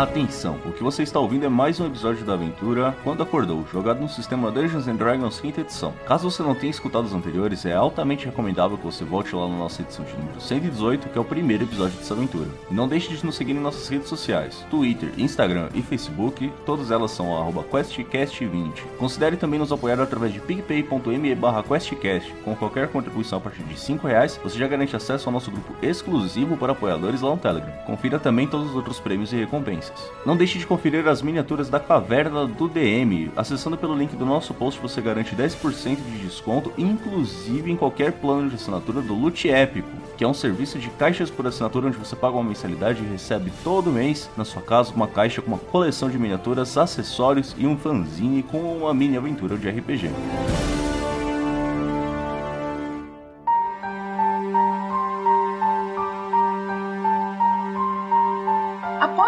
Atenção, o que você está ouvindo é mais um episódio da aventura Quando Acordou, jogado no sistema Dungeons Dragons 5 edição. Caso você não tenha escutado os anteriores, é altamente recomendável que você volte lá na nossa edição de número 118, que é o primeiro episódio dessa aventura. E não deixe de nos seguir em nossas redes sociais, Twitter, Instagram e Facebook, todas elas são QuestCast20. Considere também nos apoiar através de picpay.me QuestCast. Com qualquer contribuição a partir de 5 reais, você já garante acesso ao nosso grupo exclusivo para apoiadores lá no Telegram. Confira também todos os outros prêmios e recompensas. Não deixe de conferir as miniaturas da caverna do DM. Acessando pelo link do nosso post você garante 10% de desconto, inclusive em qualquer plano de assinatura do Loot Épico, que é um serviço de caixas por assinatura onde você paga uma mensalidade e recebe todo mês na sua casa uma caixa com uma coleção de miniaturas, acessórios e um fanzine com uma mini aventura de RPG.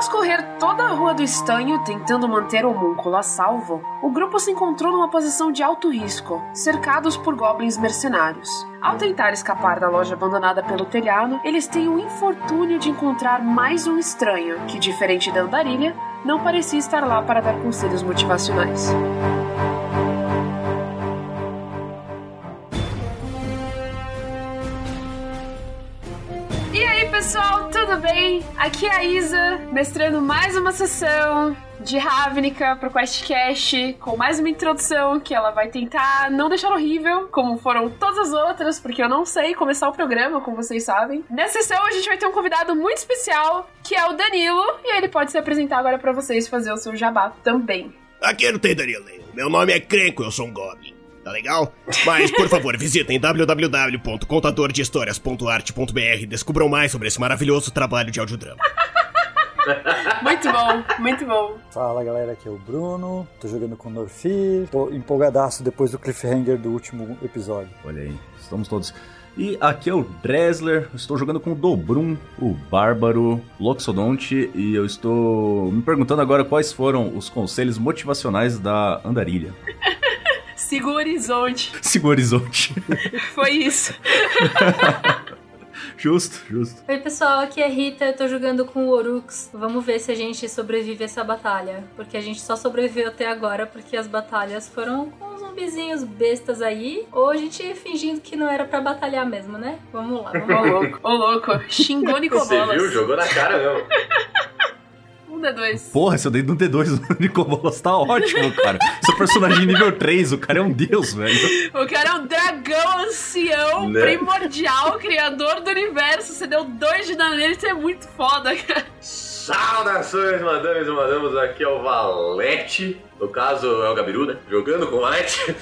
Após correr toda a Rua do Estanho tentando manter o homúnculo a salvo, o grupo se encontrou numa posição de alto risco, cercados por goblins mercenários. Ao tentar escapar da loja abandonada pelo telhado, eles têm o infortúnio de encontrar mais um estranho, que, diferente da andarilha, não parecia estar lá para dar conselhos motivacionais. E aí, pessoal, tudo bem? Aqui é a Isa, mestrando mais uma sessão de Ravnica pro QuestCast, com mais uma introdução que ela vai tentar não deixar horrível, como foram todas as outras, porque eu não sei começar o programa, como vocês sabem. Nessa sessão a gente vai ter um convidado muito especial, que é o Danilo, e ele pode se apresentar agora para vocês fazer o seu jabá também. Aqui não tem Danilo. Meu nome é Crenco, eu sou um Goblin. Tá legal? Mas, por favor, visitem www.contadordehistórias.arte.br e descubram mais sobre esse maravilhoso trabalho de audiodrama. Muito bom, muito bom. Fala galera, aqui é o Bruno, tô jogando com o Norfir, tô empolgadaço depois do cliffhanger do último episódio. Olha aí, estamos todos. E aqui é o Dresler, estou jogando com o Dobrum, o Bárbaro, Loxodonte, e eu estou me perguntando agora quais foram os conselhos motivacionais da Andarilha. Siga o horizonte. Siga o horizonte. Foi isso. Justo, justo. Oi pessoal, aqui é Rita, eu tô jogando com o Orux. Vamos ver se a gente sobrevive a essa batalha. Porque a gente só sobreviveu até agora porque as batalhas foram com zumbizinhos bestas aí. Ou a gente fingindo que não era pra batalhar mesmo, né? Vamos lá, vamos Ô lá. louco, ô louco. Xingou Você Nicobolas. viu? Jogou na cara mesmo. Um D2. Porra, seu dedo no D2 no Nicobolas tá ótimo, cara. Seu personagem nível 3, o cara é um deus, velho. O cara é um dragão ancião, Né? primordial, criador do universo. Você deu dois de dano nele, isso é muito foda, cara. Saudações, madames e madamos, aqui é o Valete. No caso, é o Gabiru, né? Jogando com o Valete.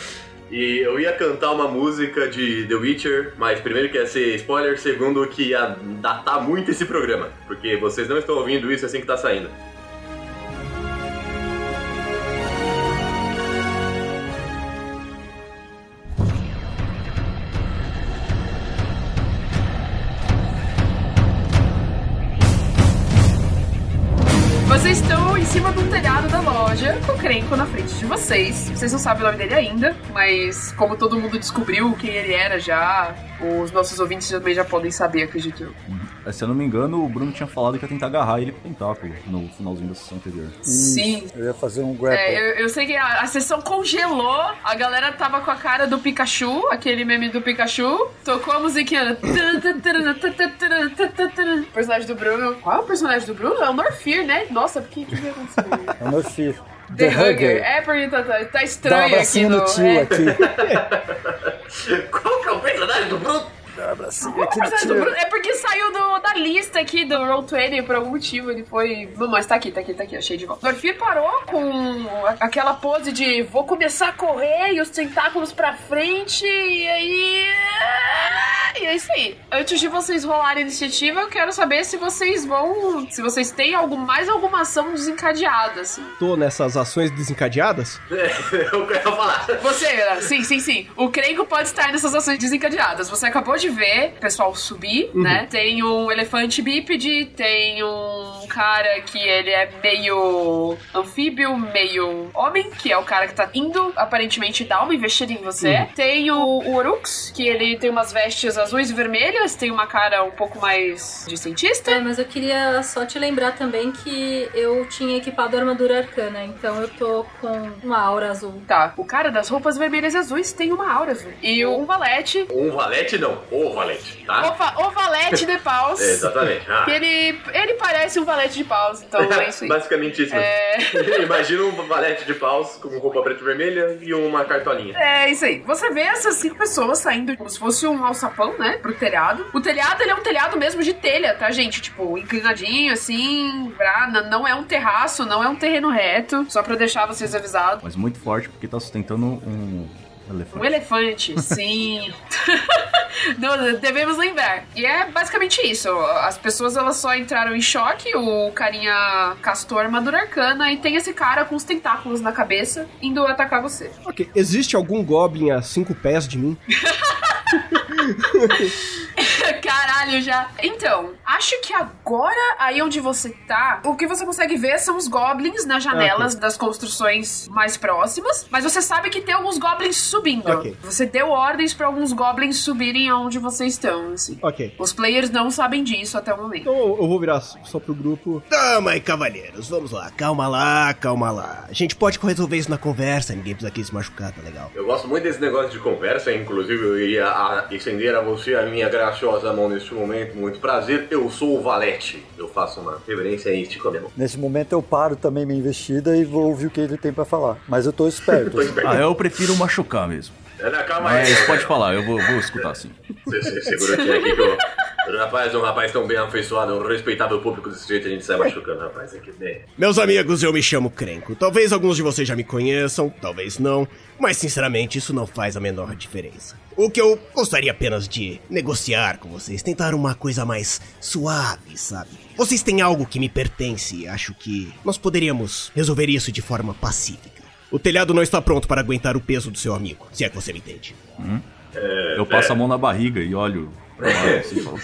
E eu ia cantar uma música de The Witcher, mas primeiro que ia ser spoiler, segundo que ia datar muito esse programa. Porque vocês não estão ouvindo isso assim que tá saindo. Vocês. Vocês não sabem o nome dele ainda, mas como todo mundo descobriu quem ele era já, os nossos ouvintes também já podem saber, acredito eu. Se eu não me engano, o Bruno tinha falado que ia tentar agarrar ele com o tentáculo no finalzinho da sessão anterior. Sim. Eu ia fazer um grapple. É, eu, eu sei que a, a sessão congelou, a galera tava com a cara do Pikachu, aquele meme do Pikachu, tocou a musiquinha. O personagem do Bruno. Qual é o personagem do Bruno? É o Norfir, né? Nossa, por que que vai acontecer? É o Norfir. The Hugger. É porque tá, tá, tá Dá um estranho aqui no. no tio é. aqui. Qual que é o personagem do Bruno? Um abracinho aqui no tio. É porque saiu do- da lista aqui do Roll20 por algum motivo. Ele foi. Não, mas tá aqui, tá aqui, tá aqui, achei de volta. Norfir parou com aquela pose de vou começar a correr e os tentáculos pra frente e aí. E é isso aí. Antes de vocês rolarem a iniciativa, eu quero saber se vocês vão. Se vocês têm algum, mais alguma ação desencadeada, assim. Tô nessas ações desencadeadas? eu quero falar. Você, sim, sim, sim. O Crenco pode estar nessas ações desencadeadas. Você acabou de ver o pessoal subir, né? Tem um elefante bípede, tem um cara que ele é meio anfíbio, meio homem, que é o cara que tá indo aparentemente dar uma investida em você. Tem o, o Orux, que ele tem umas vestes azuis e vermelhas, tem uma cara um pouco mais de cientista. É, mas eu queria só te lembrar também que eu tinha equipado a armadura arcana, então eu tô com uma aura azul. Tá, o cara das roupas vermelhas e azuis tem uma aura azul. E o valete, Um valete não, o valete, tá? o, o valete de paus. É, exatamente. Ah. que ele, ele parece um valete de paus, então é isso aí. Basicamente isso. É. Imagina um valete de paus com roupa preta e vermelha e uma cartolinha. É isso aí. Você vê essas cinco pessoas saindo como se fosse um alçapão, né? Pro telhado. O telhado, ele é um telhado mesmo de telha, tá, gente? Tipo, inclinadinho, assim. Pra, não é um terraço, não é um terreno reto. Só pra deixar vocês avisados. Mas muito forte porque tá sustentando um elefante. Um elefante, sim. Devemos lembrar. E é basicamente isso. As pessoas elas só entraram em choque. O carinha castou a armadura arcana e tem esse cara com os tentáculos na cabeça indo atacar você. Ok, existe algum Goblin a cinco pés de mim? Caralho, já. Então, acho que agora, aí onde você tá, o que você consegue ver são os goblins nas janelas das construções mais próximas. Mas você sabe que tem alguns goblins subindo. Ok. Você deu ordens pra alguns goblins subirem aonde vocês estão, assim. Ok. Os players não sabem disso até o momento. Então eu vou virar só pro grupo. Dama e cavalheiros, vamos lá. Calma lá, calma lá. A gente pode resolver isso na conversa, ninguém precisa aqui se machucar, tá legal? Eu gosto muito desse negócio de conversa, inclusive eu iria estender a você a minha graciosa mão neste momento. Muito prazer, eu sou o Valete. Eu faço uma reverência e estico a minha mão. Nesse momento eu paro também minha investida e vou ouvir o que ele tem pra falar. Mas eu tô esperto. Tô esperto. Ah, eu prefiro machucar mesmo. Ana, calma aí. Mas pode falar, eu vou, vou escutar sim. Você, você segura aqui, aqui que eu... O rapaz é um rapaz tão bem afeiçoado, um respeitável público desse jeito, a gente sai machucando, rapaz. Aqui bem. Meus amigos, eu me chamo Crenco. Talvez alguns de vocês já me conheçam, talvez não, mas sinceramente isso não faz a menor diferença. O que eu gostaria apenas de negociar com vocês, tentar uma coisa mais suave, sabe? Vocês têm algo que me pertence e acho que nós poderíamos resolver isso de forma pacífica. O telhado não está pronto para aguentar o peso do seu amigo, se é que você me entende. Eu passo a mão na barriga e olho pra lá assim, falo,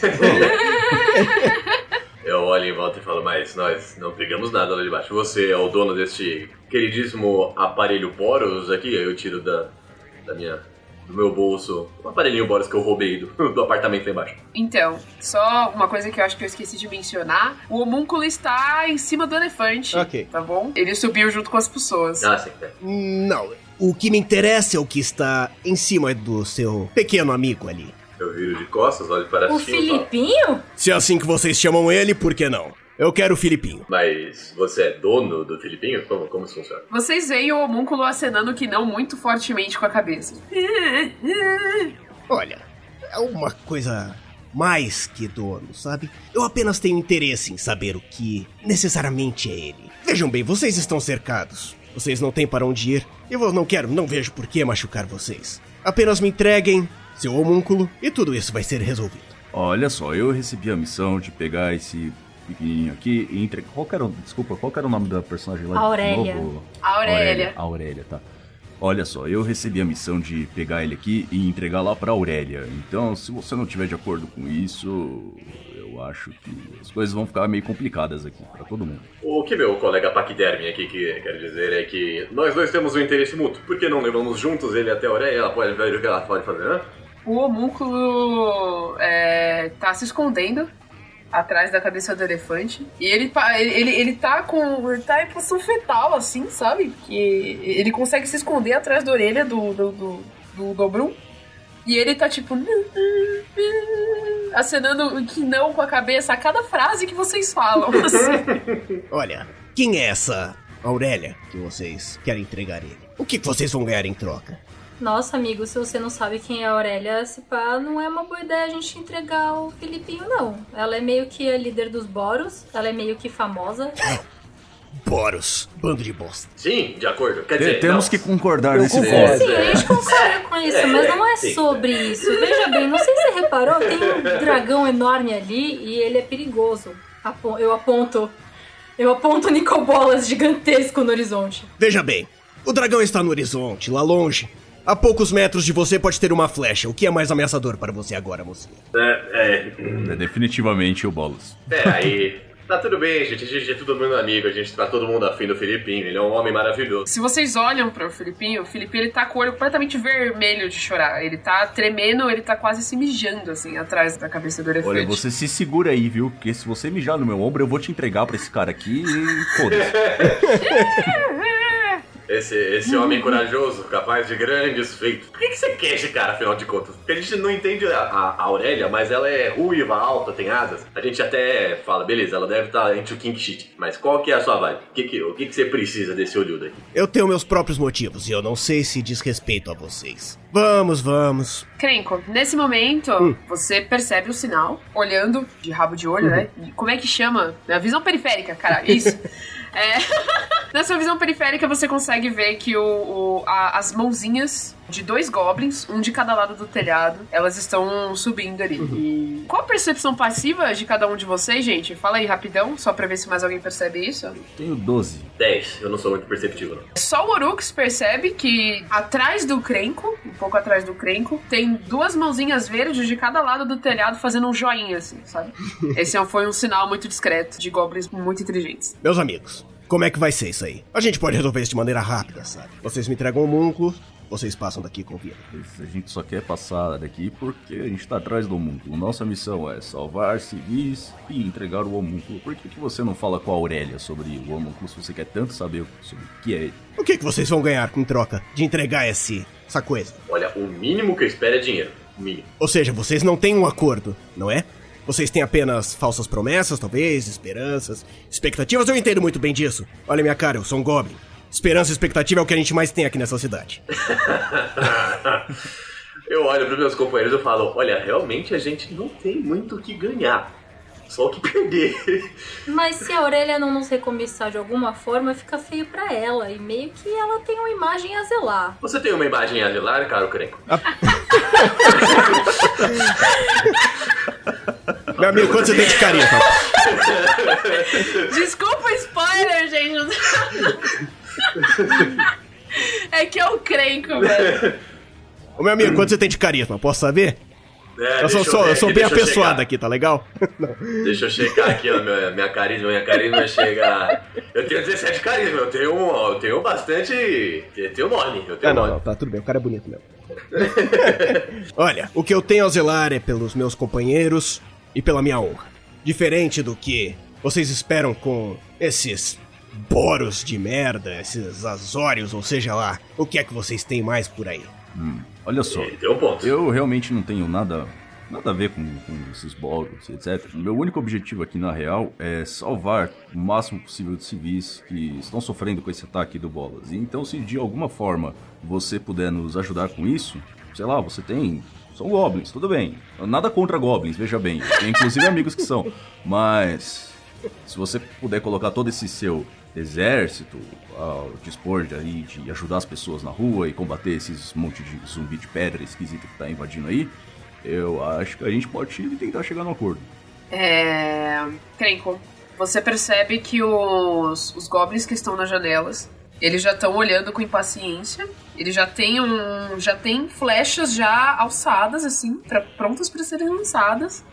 Eu olho em volta e falo, mas nós não pegamos nada lá de baixo. Você é o dono deste queridíssimo aparelho Boros aqui? Aí eu tiro da, da minha, do meu bolso um aparelhinho Boros que eu roubei do, do apartamento lá embaixo. Então, só uma coisa que eu acho que eu esqueci de mencionar: o homúnculo está em cima do elefante. Ok. Tá bom? Ele subiu junto com as pessoas. Ah, sim. é. Não, o que me interessa é o que está em cima do seu pequeno amigo ali. Eu viro de costas, olho para O cima falo, Filipinho? Se é assim que vocês chamam ele, por que não? Eu quero o Filipinho. Mas você é dono do Filipinho? Como, como isso funciona? Vocês veem o homúnculo acenando que não muito fortemente com a cabeça. Olha, é uma coisa mais que dono, sabe? Eu apenas tenho interesse em saber o que necessariamente é ele. Vejam bem, vocês estão cercados. Vocês não têm para onde ir. Eu não quero, não vejo por que machucar vocês. Apenas me entreguem seu homúnculo e tudo isso vai ser resolvido. Olha só, eu recebi a missão de pegar esse pequenininho aqui e entregar. Qual que era, o- desculpa, qual que era o nome da personagem lá? de Aurélia. novo? A Aurélia. Aurélia, tá. Olha só, eu recebi a missão de pegar ele aqui e entregar lá pra Aurélia. Então, se você não tiver de acordo com isso, eu acho que as coisas vão ficar meio complicadas aqui pra todo mundo. O que meu colega Paquiderme aqui que quer dizer é que nós dois temos um interesse mútuo. Por que não levamos juntos ele até a Aurélia ela pode ver o que ela pode fazer, né? O homúnculo é, tá se escondendo atrás da cabeça do elefante. E ele, pa- ele, ele, ele tá com. Ele tá em posição fetal, assim, sabe? Que ele consegue se esconder atrás da orelha do, do, do, do Dobrum. E ele tá tipo. acenando que não com a cabeça a cada frase que vocês falam. assim. Olha, quem é essa Aurélia que vocês querem entregar ele? O que vocês vão ganhar em troca? Nossa, amigo, se você não sabe quem é a Aurélia, se pá, não é uma boa ideia a gente entregar o Filipinho, não. Ela é meio que a líder dos Boros, ela é meio que famosa. Boros, bando de bosta. Sim, de acordo. Quer dizer, temos não. que concordar nesse ponto. Sim, a gente concorda com isso, mas não é sim. sobre isso. Veja bem, não sei se você reparou, tem um dragão enorme ali e ele é perigoso. Eu aponto. Eu aponto Nicobolas gigantesco no horizonte. Veja bem, o dragão está no horizonte, lá longe. A poucos metros de você pode ter uma flecha. O que é mais ameaçador para você agora, mocinha? É, é, É definitivamente o Bolos. é, aí Tá tudo bem, gente. A gente é todo mundo amigo. A gente tá todo mundo afim do Filipinho. Ele é um homem maravilhoso. Se vocês olham pro Filipinho, o Filipinho ele tá com o olho completamente vermelho de chorar. Ele tá tremendo, ele tá quase se mijando, assim, atrás da cabeça do elefante. Olha, você se segura aí, viu? Porque se você mijar no meu ombro, eu vou te entregar pra esse cara aqui e foda-se. Esse, esse homem corajoso, capaz de grandes feitos. Por que, que você quer esse cara, afinal de contas? Porque a gente não entende a, a, a Aurélia, mas ela é ruiva, alta, tem asas. A gente até fala, beleza, ela deve estar entre o King Shit. Mas qual que é a sua vibe? O que, que, o que, que você precisa desse olhudo aqui? Eu tenho meus próprios motivos e eu não sei se diz respeito a vocês. Vamos, vamos. Crenco, nesse momento, você percebe o sinal, olhando de rabo de olho, né? E Como é que chama? A visão periférica, cara, isso. É. Na sua visão periférica, você consegue ver que o, o- a- as mãozinhas de dois goblins, um de cada lado do telhado, elas estão subindo ali. E qual a percepção passiva de cada um de vocês, gente? Fala aí rapidão, só pra ver se mais alguém percebe isso. Tenho 12. 10. Eu não sou muito perceptivo, não. Só o Orux percebe que atrás do Crenco, um pouco atrás do Crenco, tem duas mãozinhas verdes de cada lado do telhado fazendo um joinha, assim, sabe? Esse foi um sinal muito discreto de goblins muito inteligentes. Meus amigos, como é que vai ser isso aí? A gente pode resolver isso de maneira rápida, sabe? Vocês me entregam o múnculo, vocês passam daqui com vida. A gente só quer passar daqui porque a gente tá atrás do homúnculo. Nossa missão é salvar civis e entregar o homúnculo. Por que, que você não fala com a Aurélia sobre o homúnculo se você quer tanto saber sobre o que é ele? O que, que vocês vão ganhar em troca de entregar esse, essa coisa? Olha, o mínimo que eu espero é dinheiro. O mínimo. Ou seja, vocês não têm um acordo, não é? Vocês têm apenas falsas promessas, talvez, esperanças, expectativas. Eu entendo muito bem disso. Olha minha cara, eu sou um goblin. Esperança e expectativa é o que a gente mais tem aqui nessa cidade. eu olho pros meus companheiros e falo, olha, realmente a gente não tem muito o que ganhar. Só o que perder. Mas se a Aurélia não nos recomeçar de alguma forma, fica feio pra ela. E meio que ela tem uma imagem a zelar. Você tem uma imagem a zelar, caro Crenco? Meu amigo, quanto você tem de carinho? Desculpa o spoiler, gente. É que é o Crenco, velho. Ô meu amigo, quanto você tem de carisma? Posso saber? É, Eu sou, deixa sou- eu sou bem eu apessoado aqui, tá legal? Deixa eu checar aqui, ó, minha, minha carisma. Minha carisma chega. Eu tenho 17 carisma, eu tenho, um- eu tenho bastante. Eu tenho nome, eu tenho Ah, não, nome. não, tá tudo bem, o cara é bonito mesmo. Olha, o que eu tenho a zelar é pelos meus companheiros e pela minha honra. Diferente do que vocês esperam com esses boros de merda, esses azórios, ou seja lá, o que é que vocês têm mais por aí? Olha só, eu realmente não tenho nada, nada a ver com, com esses bolos, etc. Meu único objetivo aqui na real é salvar o máximo possível de civis que estão sofrendo com esse ataque do Bolas. E então, se de alguma forma você puder nos ajudar com isso, sei lá, você tem. São goblins, tudo bem. Nada contra goblins, veja bem. Tem inclusive amigos que são. Mas se você puder colocar todo esse seu exército ao dispor de, aí, de ajudar as pessoas na rua e combater esses monte de zumbi de pedra esquisito que tá invadindo aí, eu acho que a gente pode tentar chegar num acordo. É. Crenco, você percebe que os, os goblins que estão nas janelas, eles já estão olhando com impaciência. Eles já têm um. já tem flechas já alçadas, assim, pra, prontas para serem lançadas.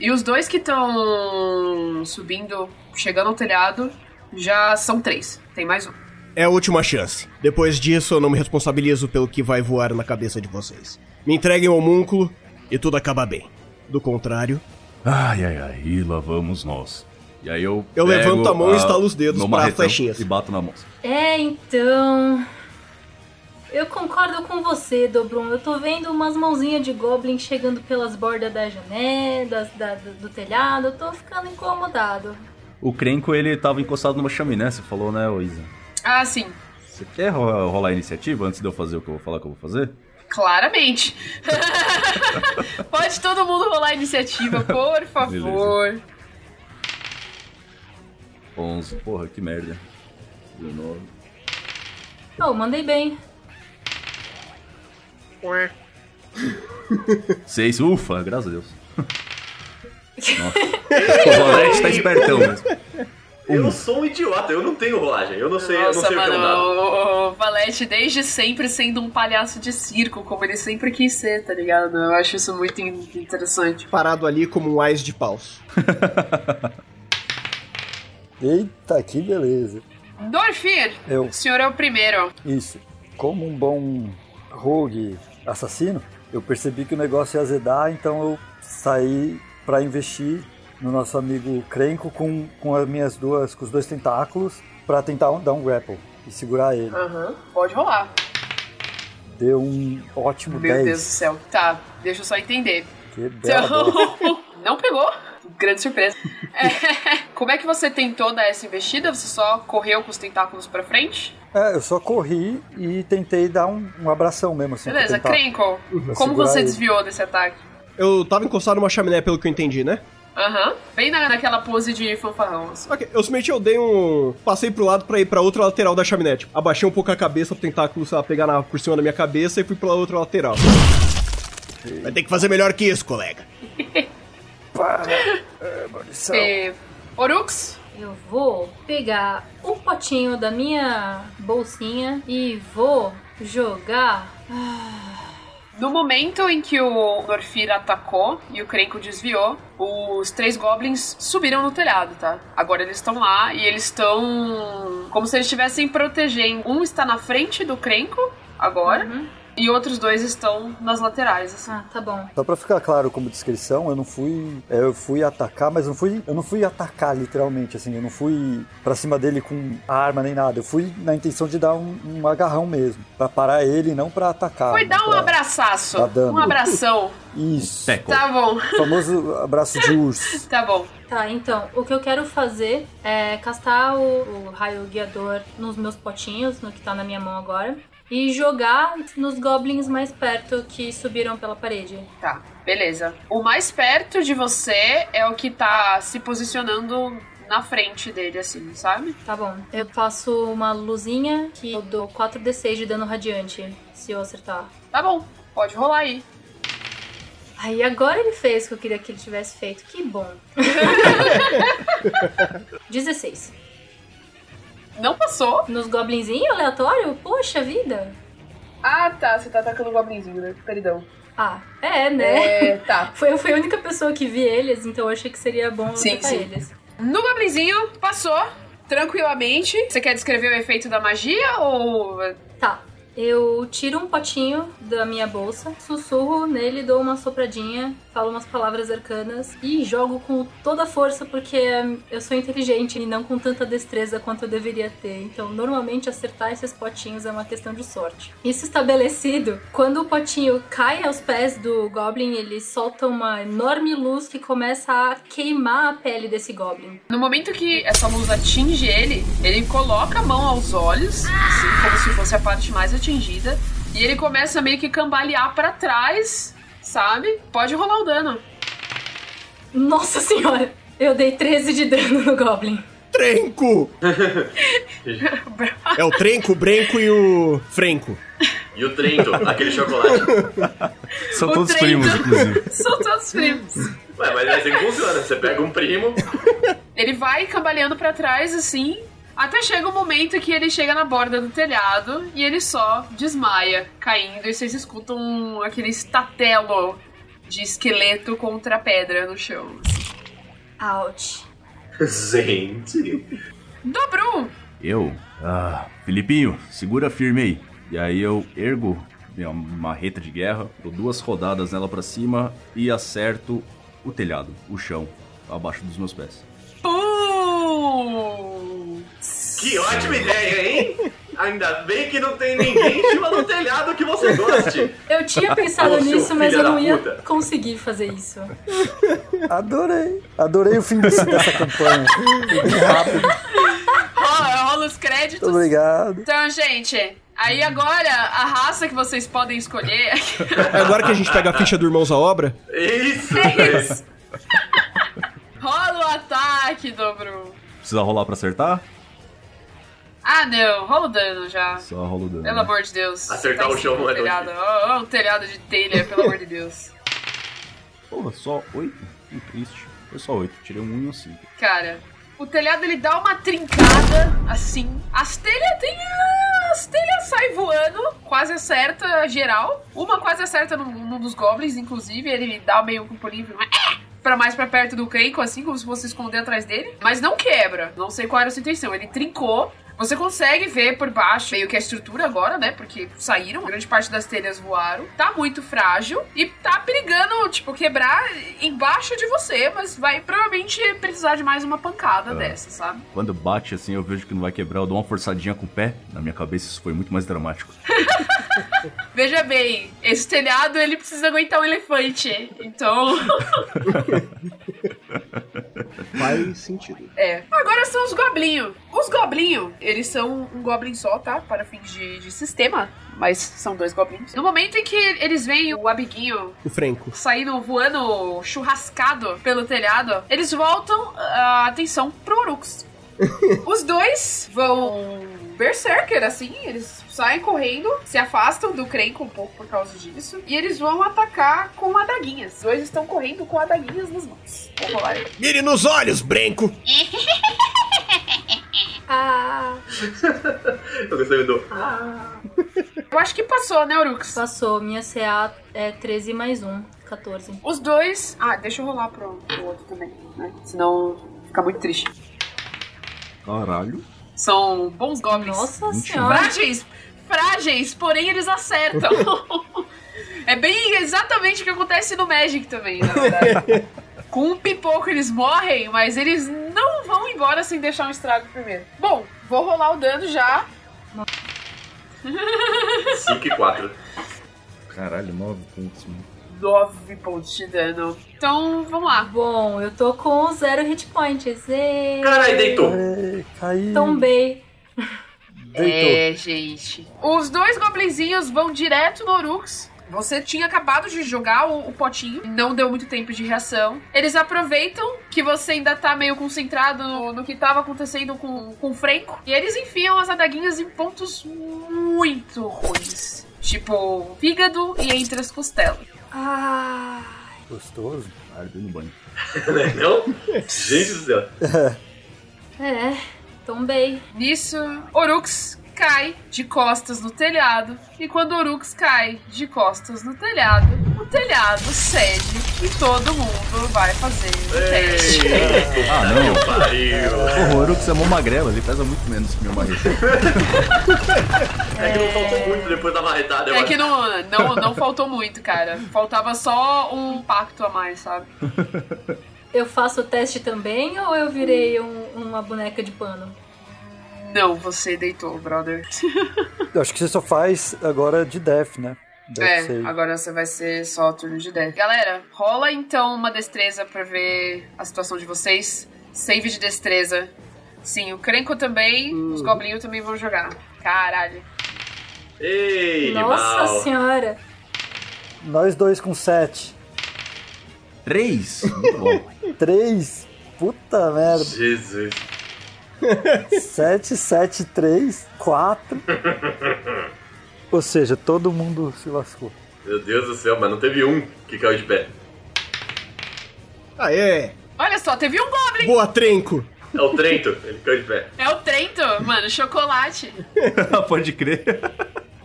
E os dois que estão subindo, chegando ao telhado, já são três. Tem mais um. É a última chance. Depois disso, eu não me responsabilizo pelo que vai voar na cabeça de vocês. Me entreguem o homúnculo e tudo acaba bem. Do contrário, Ai, ai, ai, e lá vamos nós. E aí eu. Eu pego levanto a mão e a- estalo os dedos marretão flechinhas. E bato na moça. É, então. Eu concordo com você, Dobron. Eu tô vendo umas mãozinhas de Goblin chegando pelas bordas das janelas, da, do, do telhado. Eu tô ficando incomodado. O Crenco, ele tava encostado numa chaminé, você falou, né, Isa? Ah, sim. Você quer ro- rolar a iniciativa antes de eu fazer o que eu vou falar que eu vou fazer? Claramente. Pode todo mundo rolar a iniciativa, por favor. 11, porra, que merda. 19. Oh, mandei bem. 6, ufa, graças a Deus. Nossa. o Valete tá espertão mesmo. Eu sou um idiota, eu não tenho rolagem, eu não sei, eu não Nossa, sei o que mano, dado. o, Valete desde sempre sendo um palhaço de circo, como ele sempre quis ser, tá ligado? Eu acho isso muito in- interessante. Parado ali como um ás de paus. Eita, que beleza. Dorfir, Eu, o senhor é o primeiro. isso. Como um bom rogue assassino, eu percebi que o negócio ia azedar, então eu saí pra investir no nosso amigo Crenco com, com as minhas duas, com os dois tentáculos pra tentar um- dar um grapple e segurar ele. Aham, pode rolar. Deu um ótimo Meu 10. Deus do céu. Tá, deixa eu só entender. Que. Então, não pegou. Grande surpresa. É, como é que você tentou dar essa investida? Você só correu com os tentáculos pra frente? É, eu só corri e tentei dar um, um abração mesmo, assim. Beleza, pra como você ele. desviou desse ataque? Eu tava encostado numa chaminé, pelo que eu entendi, né? Aham, bem na, naquela pose de fanfarrão. assim. Ok, eu simplesmente eu dei um. Passei pro lado pra ir pra outra lateral da chaminé. Tipo, abaixei um pouco a cabeça pro tentáculo sei lá, pegar na, por cima da minha cabeça e fui pra outra lateral. Vai ter que fazer melhor que isso, colega. Maldição. É, Orux, Eu vou pegar um potinho da minha bolsinha e vou jogar. No momento em que o Norfir atacou e o Krenko desviou, os três goblins subiram no telhado, tá? Agora eles estão lá e eles estão como se eles estivessem protegendo. Um está na frente do Krenko agora e outros dois estão nas laterais. assim. Ah, tá bom. Só pra ficar claro como descrição, eu não fui. é, Eu fui atacar, mas não fui. Eu não fui atacar literalmente, assim. Eu não fui pra cima dele com arma nem nada. Eu fui na intenção de dar um, um agarrão mesmo. Pra parar ele, não pra atacar. Foi não dar um pra- abraçaço, Tá dando. um abração. Isso. Teco. Tá bom, O famoso abraço de urso. tá bom. Tá, então, o que eu quero fazer é castar o, o raio guiador nos meus potinhos, no que tá na minha mão agora, e jogar nos goblins mais perto que subiram pela parede. Tá, beleza. O mais perto de você é o que tá se posicionando na frente dele, assim, sabe? Tá bom. Eu faço uma luzinha que eu dou 4d6 de dano radiante, se eu acertar. Tá bom, pode rolar aí. Aí agora ele fez o que eu queria que ele tivesse feito. Que bom. 16. Não passou. Nos goblinzinhos aleatório? Poxa vida. Ah, tá, você tá atacando o goblinzinho, né? Perdão. Ah, é, né? É, tá. Foi, eu fui a única pessoa que vi eles, então eu achei que seria bom Sim, sim. eles. No goblinzinho, passou. Tranquilamente. Você quer descrever o efeito da magia ou. Tá. Eu tiro um potinho da minha bolsa, sussurro nele, dou uma sopradinha, falo umas palavras arcanas e jogo com toda a força porque eu sou inteligente e não com tanta destreza quanto eu deveria ter. Então, normalmente acertar esses potinhos é uma questão de sorte. Isso estabelecido, quando o potinho cai aos pés do Goblin, ele solta uma enorme luz que começa a queimar a pele desse Goblin. No momento que essa luz atinge ele, ele coloca a mão aos olhos, como se fosse a parte mais atingida. E ele começa meio que cambalear pra trás, sabe? Pode rolar o dano. Nossa senhora! Eu dei 13 de dano no Goblin. Trenco! É o Trenco, o Brenco e o Frenco. E o Trento, aquele chocolate. São O todos trem primos, inclusive. São todos primos. Ué, mas é assim que funciona. Você pega um primo, Ele vai cambaleando pra trás, assim, até chega um momento que ele chega na borda do telhado e ele só desmaia, caindo, e vocês escutam aquele estatelo de esqueleto contra a pedra no chão. Ouch. gente. Dobru! Eu? Ah, Filipinho, segura firme aí. E aí eu ergo minha marreta de guerra, dou duas rodadas nela pra cima e acerto o telhado, o chão, abaixo dos meus pés. Pum! Que ótima ideia, hein? Ainda bem que não tem ninguém em cima do telhado que você goste. Eu tinha pensado Ô, nisso, mas eu não ia puta. conseguir fazer isso. Adorei. Adorei o fim desse- dessa campanha. Foi bem rápido. Rola, rola os créditos. Muito obrigado. Então, gente, aí agora a raça que vocês podem escolher. É agora que a gente pega a ficha do Irmãos à Obra. Isso, É isso. rola o ataque, Dobru. Precisa rolar pra acertar? Ah, não, rola o dano já. Só rola o dano. Pelo né? amor de Deus. Acertar Tá o chão não é telhado. Oh, oh, um telhado de telha, pelo amor de Deus. Porra, só oito? Que triste. Foi só oito. Tirei um 1 e um 5. Cara, o telhado ele dá uma trincada assim. As telhas tem. As telhas saem voando, quase acerta geral. Uma quase acerta num, num dos goblins, inclusive. Ele dá meio com um pulinho. É! pra mais pra perto do Keiko, assim, como se fosse esconder atrás dele. Mas não quebra. Não sei qual era a sua intenção. Ele trincou. Você consegue ver por baixo meio que a estrutura agora, né? Porque saíram, grande parte das telhas voaram. Tá muito frágil e tá perigando, tipo, quebrar embaixo de você, mas vai provavelmente precisar de mais uma pancada dessa, sabe? Quando bate assim, eu vejo que não vai quebrar, eu dou uma forçadinha com o pé. Na minha cabeça isso foi muito mais dramático. Veja bem, esse telhado ele precisa aguentar um elefante. Então, Faz sentido. é. Agora são os goblinhos. Os goblinhos, eles são um goblin só, tá? Para fins de, de sistema. Mas são dois goblins. No momento em que eles veem o abiguinho O Franco. saindo voando churrascado pelo telhado, eles voltam a atenção pro Orux. Os dois vão berserker, assim, eles saem correndo, se afastam do Krenko um pouco por causa disso, e eles vão atacar com adaguinhas. Os dois estão correndo com adaguinhas nas mãos. Vou rolar aí. Mire nos olhos, Brenco! Ah, Eu gostei do. Eu acho que passou, né, Orux? passou. Minha CA é 13 mais 1, 14. Os dois. Ah, deixa eu rolar pro, pro outro também, né? Senão fica muito triste. Caralho. São bons goblins. Nossa senhora. Frágeis, frágeis, porém eles acertam. é bem exatamente o que acontece no Magic também, na verdade. Com um pipoco eles morrem, mas eles não vão embora sem deixar um estrago primeiro. Bom, vou rolar o dano já. 5 e 4. Caralho, 9 pontos, mano. 9 pontos de dano. Então, vamos lá. Bom, eu tô com zero hit points. Caralho, deitou. Ei, caiu. Tombei. Deitou. É, gente. Os dois goblinzinhos vão direto no Orux. Você tinha acabado de jogar o, o potinho, não deu muito tempo de reação. Eles aproveitam que você ainda tá meio concentrado no, no que tava acontecendo com, com o Franco. E eles enfiam as adaguinhas em pontos muito ruins. Tipo, fígado e entre as costelas. Ah, Gostoso. Ardeu no banho. Não? Gente do céu. é. Tombei. Nisso, Orux cai de costas no telhado. E quando Orux cai de costas no telhado, o telhado cede e todo mundo vai fazer o teste. Ah, não. Que pariu. Porra, o Orux é mó magrelo, ele pesa muito menos que meu marreta. É que não faltou muito depois da marretada. É acho. que não, não, não faltou muito, cara. Faltava só um pacto a mais, sabe? Eu faço o teste também ou eu virei um- uma boneca de pano? Não, você deitou, brother. Eu acho que você só faz agora de death, né? Death É, agora você vai ser só turno de death. Galera, rola então uma destreza pra ver a situação de vocês. Save de destreza. Sim, o Krenko também, os Goblinhos também vão jogar. Caralho. Ei, Nossa animal. senhora. Nós dois com 7. 3? Muito bom. 3. Puta merda. Jesus. 7, 7, 3, 4. Ou seja, todo mundo se lascou. Meu Deus do céu, mas não teve um que caiu de pé. Aê! Olha só, teve um Goblin! Boa, Trenco! É o Trento, ele caiu de pé. É o Trento, mano, chocolate. Pode crer.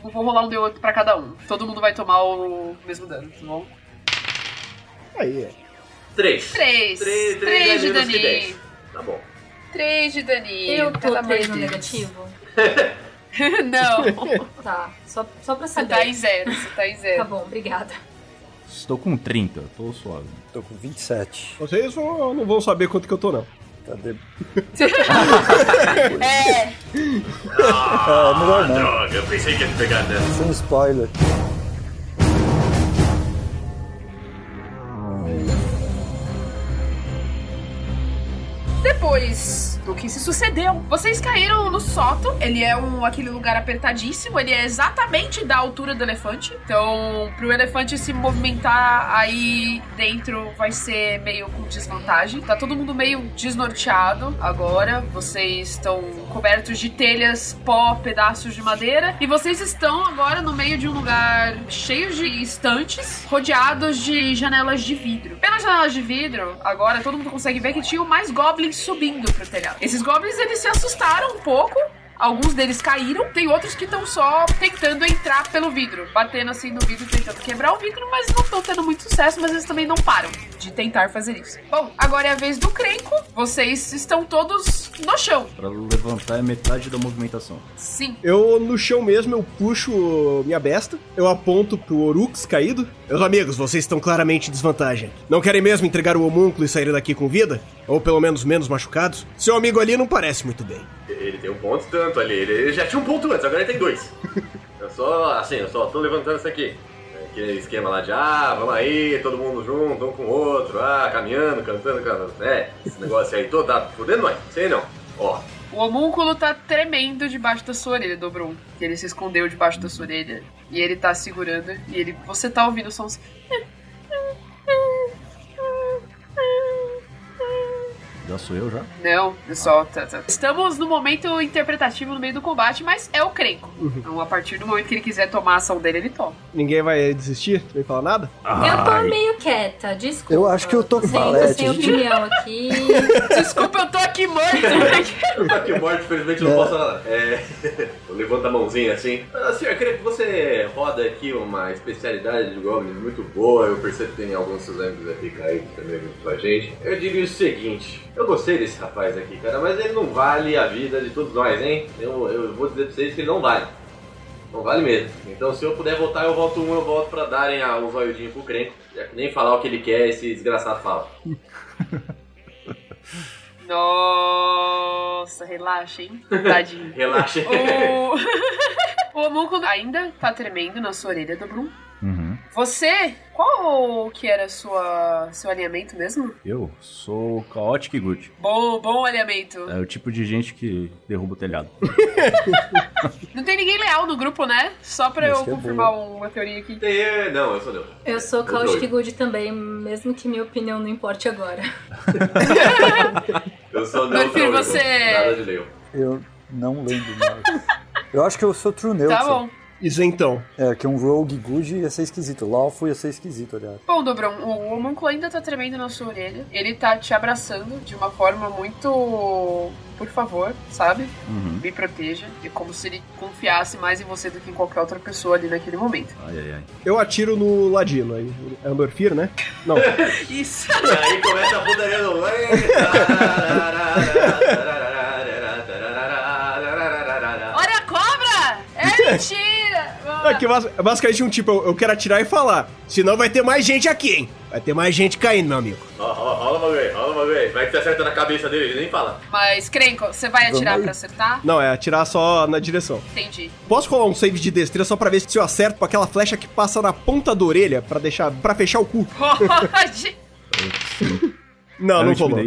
Vou rolar um D8 pra cada um. Todo mundo vai tomar o mesmo dano, tá bom? Aí, Três. Três. Três, Três três de menos que daninho. Tá bom. Três de daninho. Eu tô amor 3 de no negativo? Não, Tá, só, só pra você saber. tá em zero, você tá em Tá zero. bom, obrigada. Estou com 30, tô suave. Tô com 27. Vocês vão- não vão saber quanto que eu tô, não. Cadê? É, É, melhor não. Droga, eu pensei que ia te pegar nessa. Sem spoiler. Depois do que se sucedeu, vocês caíram no sótão. Ele é um aquele lugar apertadíssimo. Ele é exatamente da altura do elefante. Então, pro elefante se movimentar aí dentro vai ser meio com desvantagem. Tá todo mundo meio desnorteado agora. Vocês estão cobertos de telhas, pó, pedaços de madeira. E vocês estão agora no meio de um lugar cheio de estantes, rodeados de janelas de vidro. Pelas janelas de vidro, agora todo mundo consegue ver que tinham mais goblins subindo pro telhado. Esses goblins, eles se assustaram um pouco Alguns deles caíram, tem outros que estão só tentando entrar pelo vidro, batendo assim no vidro, tentando quebrar o vidro, mas não estão tendo muito sucesso, mas eles também não param de tentar fazer isso. Bom, agora é a vez do Crenco. Vocês estão todos no chão. Pra levantar é metade da movimentação. Sim. Eu, no chão mesmo, eu puxo minha besta, eu aponto pro Orux caído. Meus amigos, vocês estão claramente em desvantagem. Não querem mesmo entregar o homúnculo e sair daqui com vida? Ou pelo menos menos machucados? Seu amigo ali não parece muito bem. Ele tem um ponto tanto ali. Ele, já tinha um ponto antes, agora ele tem dois. eu só, assim, eu só tô levantando isso aqui. Aquele esquema lá de, ah, vamos aí, todo mundo junto, um com o outro, ah, caminhando, cantando, cantando. É, esse negócio aí todo, tá fudendo nós. Sei não. Ó, O homúnculo tá tremendo debaixo da sua orelha, Dobrum. Que ele se escondeu debaixo da sua orelha. E ele tá segurando. E ele. Você tá ouvindo sons. Já sou eu já? Não, pessoal, tá, tá. Estamos no momento interpretativo no meio do combate, mas é o Crenco. Então, a partir do momento que ele quiser tomar a ação dele, ele toma. Ninguém vai desistir? Nem falar nada? Eu tô meio quieta, desculpa. Eu acho que eu tô com sem, opinião aqui. Desculpa, eu tô aqui morto. eu tô aqui morto, infelizmente eu não posso nada. É, eu levanto a mãozinha assim. Ah, senhor, que você roda aqui uma especialidade de Goblins muito boa. Eu percebo que tem alguns seus amigos aqui caídos também junto com a gente. Eu digo o seguinte: eu gostei desse rapaz aqui, cara, mas ele não vale a vida de todos nós, hein? Eu, eu vou dizer pra vocês que ele não vale. Não vale mesmo. Então, se eu puder voltar, eu volto um, eu volto pra darem a, um zoiudinho pro Crenco. Já que nem falar o que ele quer, esse desgraçado fala. Nossa, relaxa, hein? Tadinho. Relaxa. O... o homúnculo ainda tá tremendo na sua orelha, Dobrum. Uhum. Você, qual que era sua, seu alinhamento mesmo? Eu sou Chaotic Good. Bom, bom alinhamento. É o tipo de gente que derruba o telhado. Não tem ninguém leal no grupo, né? Só pra eu é confirmar uma teoria aqui. É, Não, eu sou neutro. Eu sou Caustic doido. Good também, mesmo que minha opinião não importe agora. Eu sou filho, eu- você- Nada de leu. Eu não lembro mais. Eu acho que eu sou true neutro. Tá bom. Isentão. É, que um rogue good ia ser esquisito. Lawful ia ser esquisito, aliás. Bom, Dobrão, o homúnculo ainda tá tremendo na sua orelha. Ele tá te abraçando de uma forma muito. Por favor, sabe? Uhum. Me proteja. É como se ele confiasse mais em você do que em qualquer outra pessoa ali naquele momento. Ai, ai, ai. Eu atiro no ladino. aí. É Andorfir, né? Não. Isso. E aí começa a putaria do. Olha a cobra! É mentira! É que bas- basicamente um tipo, eu, eu quero atirar e falar. Senão vai ter mais gente aqui, hein? Vai ter mais gente caindo, meu amigo. Ó, ó, Rola uma vez, rola uma vez. Vai que você acerta na cabeça dele, ele nem fala. Mas, Crenco, você vai atirar pra acertar? Não, é atirar só na direção. Entendi. Posso rolar um save de destreza só pra ver se eu acerto com aquela flecha que passa na ponta da orelha pra deixar para fechar o cu? Pode! Não, É não rolou.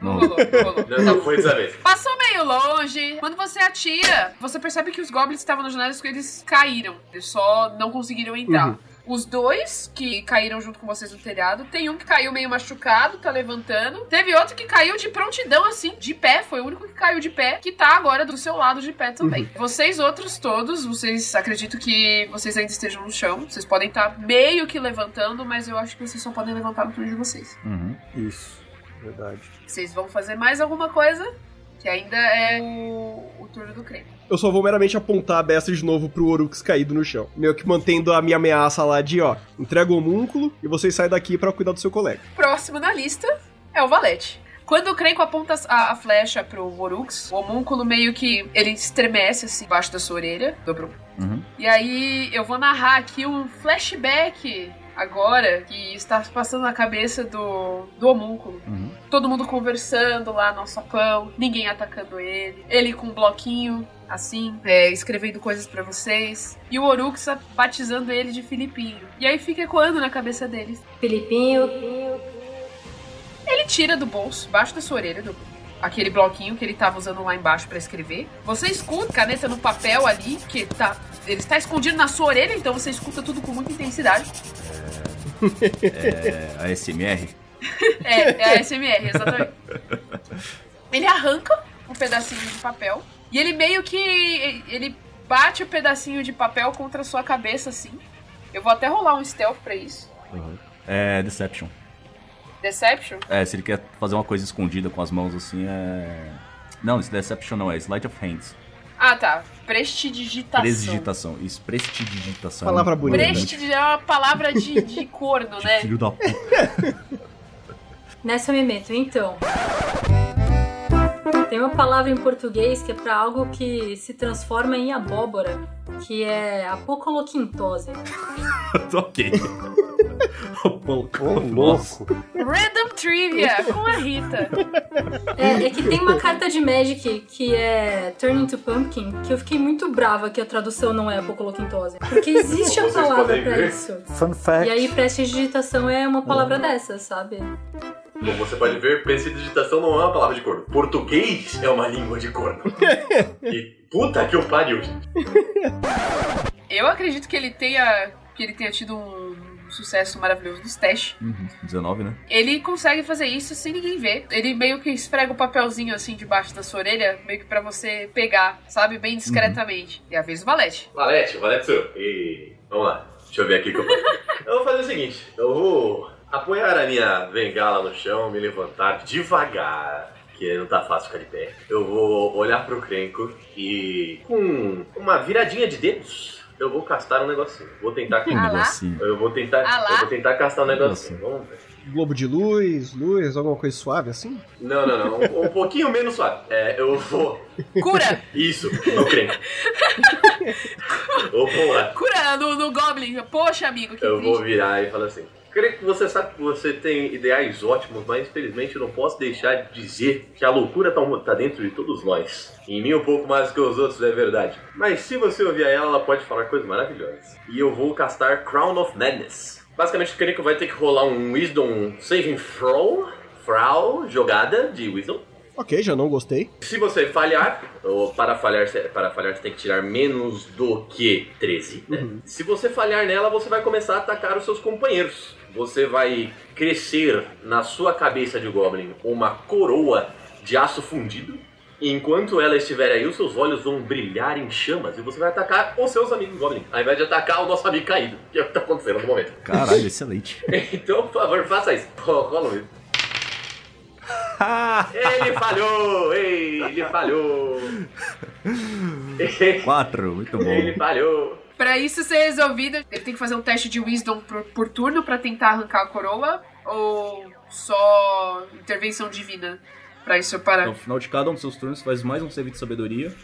Não rolou, não rolou. Não foi dessa vez. Passou meio longe. Quando você atira, você percebe que os goblins que estavam nas janelas, eles caíram. Eles só não conseguiram entrar. Uhum. Os dois que caíram junto com vocês no telhado, tem um que caiu meio machucado, tá levantando. Teve outro que caiu de prontidão, assim, de pé. Foi o único que caiu de pé, que tá agora do seu lado de pé também. Vocês outros todos, vocês acredito que vocês ainda estejam no chão. Vocês podem estar meio que levantando, mas eu acho que vocês só podem levantar no turno de vocês. Uhum. Isso, verdade. Vocês vão fazer mais alguma coisa? Que ainda é o, o turno do creme. Eu só vou meramente apontar a besta de novo pro Orux caído no chão. Meio que mantendo a minha ameaça lá de, ó, entrega o homúnculo e vocês saem daqui pra cuidar do seu colega. Próximo na lista é o Valete. Quando o Crenco aponta a, a flecha pro Vorux, o homúnculo meio que ele estremece assim embaixo da sua orelha, dobrou. Uhum. E aí eu vou narrar aqui um flashback agora que está passando na cabeça do, do homúnculo. Uhum. Todo mundo conversando lá no sapão, ninguém atacando ele. Ele com um bloquinho, assim, é, escrevendo coisas pra vocês. E o Orux batizando ele de Filipinho. E aí fica ecoando na cabeça dele. Filipinho, Ele tira do bolso, embaixo da sua orelha, do, aquele bloquinho que ele tava usando lá embaixo pra escrever. Você escuta caneta no papel ali, que tá. Ele está escondido na sua orelha, então você escuta tudo com muita intensidade. É a SMR. É, é a SMR, exatamente. Ele arranca um pedacinho de papel e ele meio que. Ele bate o pedacinho de papel contra a sua cabeça assim. Eu vou até rolar um stealth pra isso. Uhum. É Deception. Deception? É, se ele quer fazer uma coisa escondida com as mãos assim, é. Não, esse Deception não, é Sleight of Hands. Ah, tá. Prestidigitação. Presdigitação. Isso, prestidigitação. Palavra bonita. nome Prestigi é uma palavra de, de corno, de né? Filho da puta. Nessa eu me meto, então. Tem uma palavra em português que é pra algo que se transforma em abóbora, que é apocoloquintose. ok. Louco. Random Trivia com a Rita. É, é que tem uma carta de Magic que é Turn into Pumpkin, que eu fiquei muito brava que a tradução não é apocoloquintose. Porque existe a palavra pra isso. Fun fact. E aí prestidigitação é uma palavra dessas, sabe? Como você pode ver, prestidigitação não é uma palavra de corno. Português é uma língua de corno. e puta que o pariu, gente. Eu acredito que ele tenha que ele tenha tido um sucesso maravilhoso nos testes. Uhum, 19, né? Ele consegue fazer isso sem ninguém ver. Ele meio que esfrega o papelzinho assim debaixo da sua orelha, meio que pra você pegar, sabe? Bem discretamente. E a vez do Valete. Valete, Valete sou eu. E vamos lá. Deixa eu ver aqui o que eu faço. Eu vou fazer o seguinte: eu vou apoiar a minha bengala no chão, me levantar devagar. Que não tá fácil ficar de pé. Eu vou olhar pro Crenco e com uma viradinha de dedos, eu vou castar um negocinho. Vou tentar. Um Ah negocinho. Eu vou tentar. Ah eu vou tentar castar um negocinho. Vamos ver. Globo de luz, luz, alguma coisa suave assim? Não, não, não. Um, um pouquinho menos suave. É, eu vou. Cura! Isso, no Crenco. Vamos lá. Cura no, no Goblin. Poxa, amigo, que Eu vou triste. virar e falar assim. Creio que você sabe que você tem ideais ótimos, mas infelizmente eu não posso deixar de dizer que a loucura tá, tá dentro de todos nós. Em mim um pouco mais que os outros, é verdade. Mas se você ouvir ela, ela pode falar coisas maravilhosas. E eu vou castar Crown of Madness. Basicamente, Creio vai ter que rolar um Wisdom Saving Throw, Throw, jogada de Wisdom. Ok, já não gostei. Se você falhar, ou para falhar, para falhar você tem que tirar menos do que 13. né? Se você falhar nela, você vai começar a atacar os seus companheiros. Você vai crescer na sua cabeça de Goblin uma coroa de aço fundido. E enquanto ela estiver aí, os seus olhos vão brilhar em chamas e você vai atacar os seus amigos Goblin, ao invés de atacar o nosso amigo caído, que é o que tá acontecendo no momento. Caralho, excelente. Então, por favor, faça isso. Ro- Rola um. Ele falhou! Ele falhou! Quatro, muito bom. Ele falhou! Pra isso ser resolvido, ele tem que fazer um teste de Wisdom por, por turno pra tentar arrancar a coroa? Ou só intervenção divina pra isso parar? No final de cada um dos seus turnos, faz mais um save de sabedoria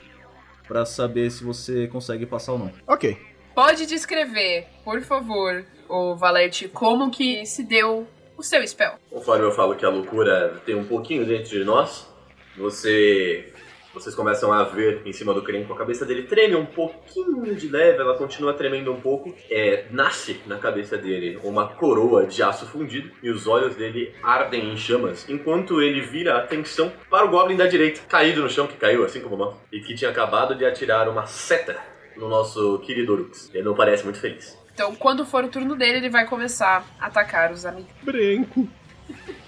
pra saber se você consegue passar ou não. Ok. Pode descrever, por favor, o Valete, como que se deu o seu spell. Conforme eu falo que a loucura tem um pouquinho dentro de nós, você. Vocês começam a ver em cima do Crenco, a cabeça dele treme um pouquinho de leve, ela continua tremendo um pouco. É, nasce na cabeça dele uma coroa de aço fundido e os olhos dele ardem em chamas, enquanto ele vira a atenção para o Goblin da direita, caído no chão, que caiu assim como nós, e que tinha acabado de atirar uma seta no nosso querido Orux. Ele não parece muito feliz. Então, quando for o turno dele, ele vai começar a atacar os amigos. Branco.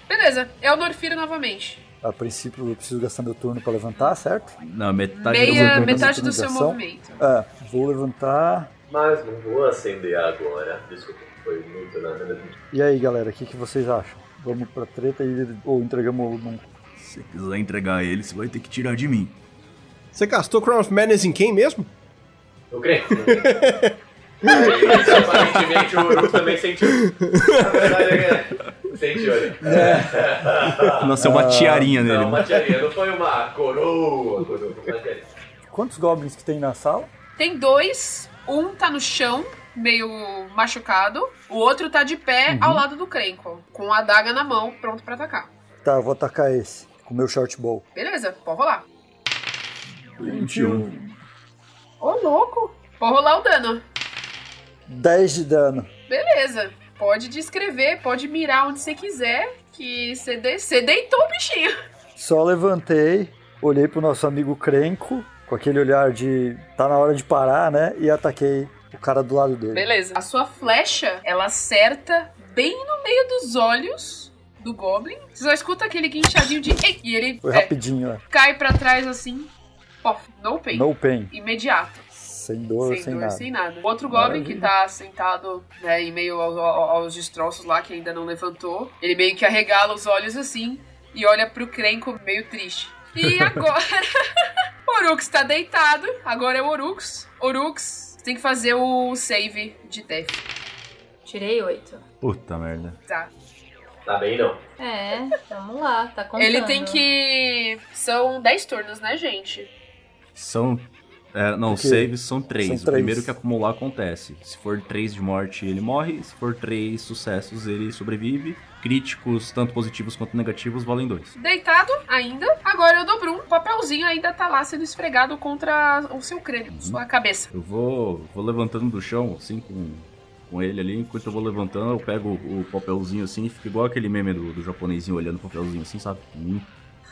Beleza, é o Norfiro novamente. A princípio eu preciso gastar meu turno pra levantar, certo? Não, metade Meia, do metade do seu movimento. É, vou levantar. Mas não vou acender agora. Desculpa, foi muito nada. E aí, galera, o que, que vocês acham? Vamos pra treta e, ou entregamos o num... Se quiser entregar ele, você vai ter que tirar de mim. Você castou Crown of Madness em quem mesmo? Eu creio. Isso, aparentemente o Uruk também sentiu. Na verdade é que sentiu ali. Nasceu uma tiarinha nele. Não, uma tiarinha, não foi uma coroa. coroa. Quantos goblins que tem na sala? Tem dois, um tá no chão, meio machucado, o outro tá de pé ao lado do Krenko, com a adaga na mão, pronto pra atacar. Tá, eu vou atacar esse. Com o meu short bow. Beleza, pode rolar. 21. Ô, louco! Pode rolar o dano. 10 de dano. Beleza. Pode descrever, pode mirar onde você quiser, que você de- você deitou o bichinho. Só levantei, olhei pro nosso amigo Crenco, com aquele olhar de tá na hora de parar, né? E ataquei o cara do lado dele. Beleza. A sua flecha, ela acerta bem no meio dos olhos do Goblin. Você só escuta aquele guinchadinho de... Ei! E ele Foi é, rapidinho, né? cai pra trás assim. Pof, no pain. No pain. Imediato. Sem dor, sem, sem dor, nada. sem nada. O outro Goblin que tá sentado né, em meio ao- ao- aos destroços lá, que ainda não levantou, ele meio que arregala os olhos assim e olha pro Krenko meio triste. E agora Orux tá deitado, agora é o Orux. Orux, tem que fazer o save de death. Tirei oito. Puta merda. Tá. Tá bem, não. É, vamos lá, tá contando. Ele tem que. São 10 turnos, né, gente? São. É, não, Porque saves são três. são O três. primeiro que acumular acontece. Se for três de morte, ele morre. Se for três sucessos, ele sobrevive. Críticos, tanto positivos quanto negativos, valem dois. Deitado ainda. Agora é o Dobrum. O papelzinho ainda tá lá sendo esfregado contra o seu crânio, sua cabeça. Eu vou, vou levantando do chão, assim, com, com ele ali. Enquanto eu vou levantando, eu pego o, o papelzinho assim e fica igual aquele meme do, do japonesinho olhando o papelzinho assim, sabe? Hum.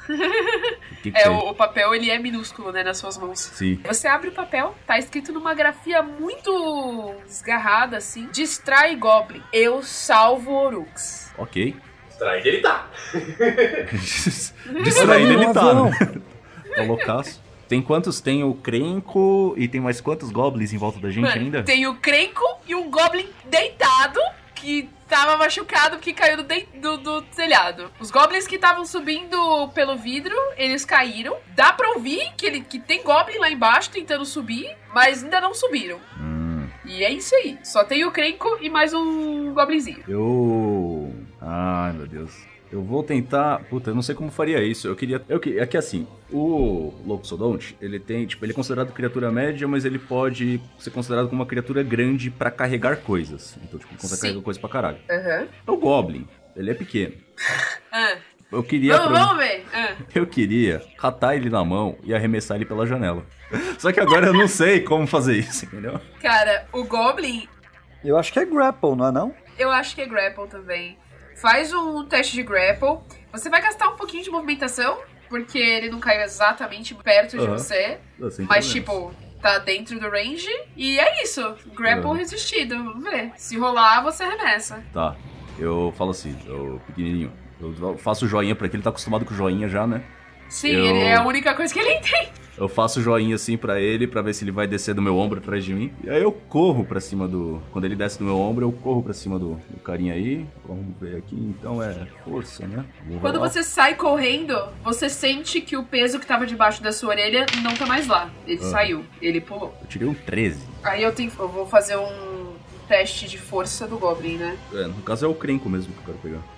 O que que É, foi? o, o papel ele é minúsculo, né, nas suas mãos. Sim. Você abre o papel, tá escrito numa grafia muito desgarrada, assim. Distrai Goblin. Eu salvo Orux. Ok. Stride ele tá. Distraído ele tá, né? Tá loucaço. Tem quantos? Tem o Crenco e tem mais quantos goblins em volta da gente Mano, ainda? Tem o Crenco e um Goblin deitado que tava machucado porque caiu do, do- do telhado. Os Goblins que estavam subindo pelo vidro, eles caíram. Dá pra ouvir que, ele, que tem Goblin lá embaixo tentando subir, mas ainda não subiram. Hum, E é isso aí. Só tem o Crenco e mais um Goblinzinho. eu. Ai, meu Deus. Eu vou tentar. Puta, eu não sei como faria isso. Eu queria. Eu que... É que assim, o Loxodonte, ele tem. Tipo, ele é considerado criatura média, mas ele pode ser considerado como uma criatura grande pra carregar coisas. Então, tipo, ele consegue Sim. carregar coisa pra caralho. Aham. O Goblin, ele é pequeno. Ah, Eu queria. vamos, vamos ver. Ah. Eu queria catar ele na mão e arremessar ele pela janela. Só que agora eu não sei como fazer isso, entendeu? Cara, o Goblin, Eu acho que é grapple, não é não? eu acho que é grapple também. Faz um teste de grapple. Você vai gastar um pouquinho de movimentação, porque ele não caiu exatamente perto de Aham. você. Sem Mas, tipo, tá dentro do range. E é isso. Grapple Aham. resistido. Vamos ver. Se rolar, você arremessa. Tá, eu falo assim, eu pequenininho. Eu faço joinha pra ele, ele tá acostumado com joinha já, né? Sim, Eu- ele é a única coisa que ele tem. Eu faço joinha assim pra ele, pra ver se ele vai descer do meu ombro atrás de mim. E aí eu corro pra cima do. Quando ele desce do meu ombro, eu corro pra cima do, do carinha aí. Vamos ver aqui, então é força, né? Vou Quando rolar. você sai correndo, você sente que o peso que tava debaixo da sua orelha não tá mais lá. Ele Ah. saiu. Ele pulou. Eu tirei um 13. Aí eu, tenho, eu vou fazer um teste de força do Goblin, né? É, no caso é o Crenco mesmo que eu quero pegar.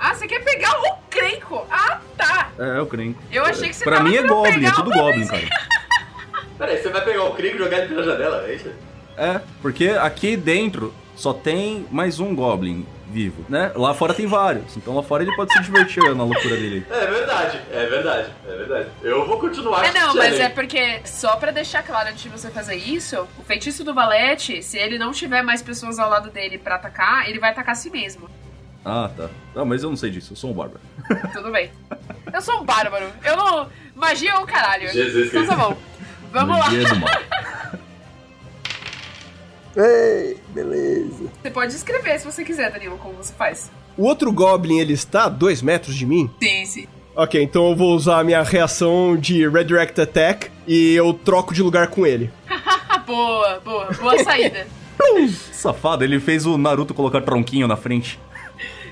Ah, você quer pegar o Crenco? Ah, tá. É, é o Crenco. Eu achei que você Pra tava mim é Goblin, é tudo Goblin, cara. Peraí, você vai pegar o Krieg e jogar ele pela janela, é isso? É, porque aqui dentro só tem mais um Goblin vivo, né? Lá fora tem vários, então lá fora ele pode se divertir na loucura dele. É verdade, é verdade, é verdade. Eu vou continuar É, não, mas aí. é porque, só pra deixar claro antes de você fazer isso, o feitiço do Valete, se ele não tiver mais pessoas ao lado dele pra atacar, ele vai atacar a si mesmo. Ah, tá. Não, mas eu não sei disso, eu sou um bárbaro. Tudo bem. Eu sou um bárbaro. Eu não. Magia é o caralho. Jesus então tá bom. Vamos lá. Magia do mal. Ei, beleza. Você pode escrever se você quiser, Danilo, como você faz. O outro Goblin, ele está a dois metros de mim? Sim, sim. Ok, então eu vou usar a minha reação de Redirect Attack e eu troco de lugar com ele. Boa, boa. Boa saída. Safado, ele fez o Naruto colocar tronquinho na frente.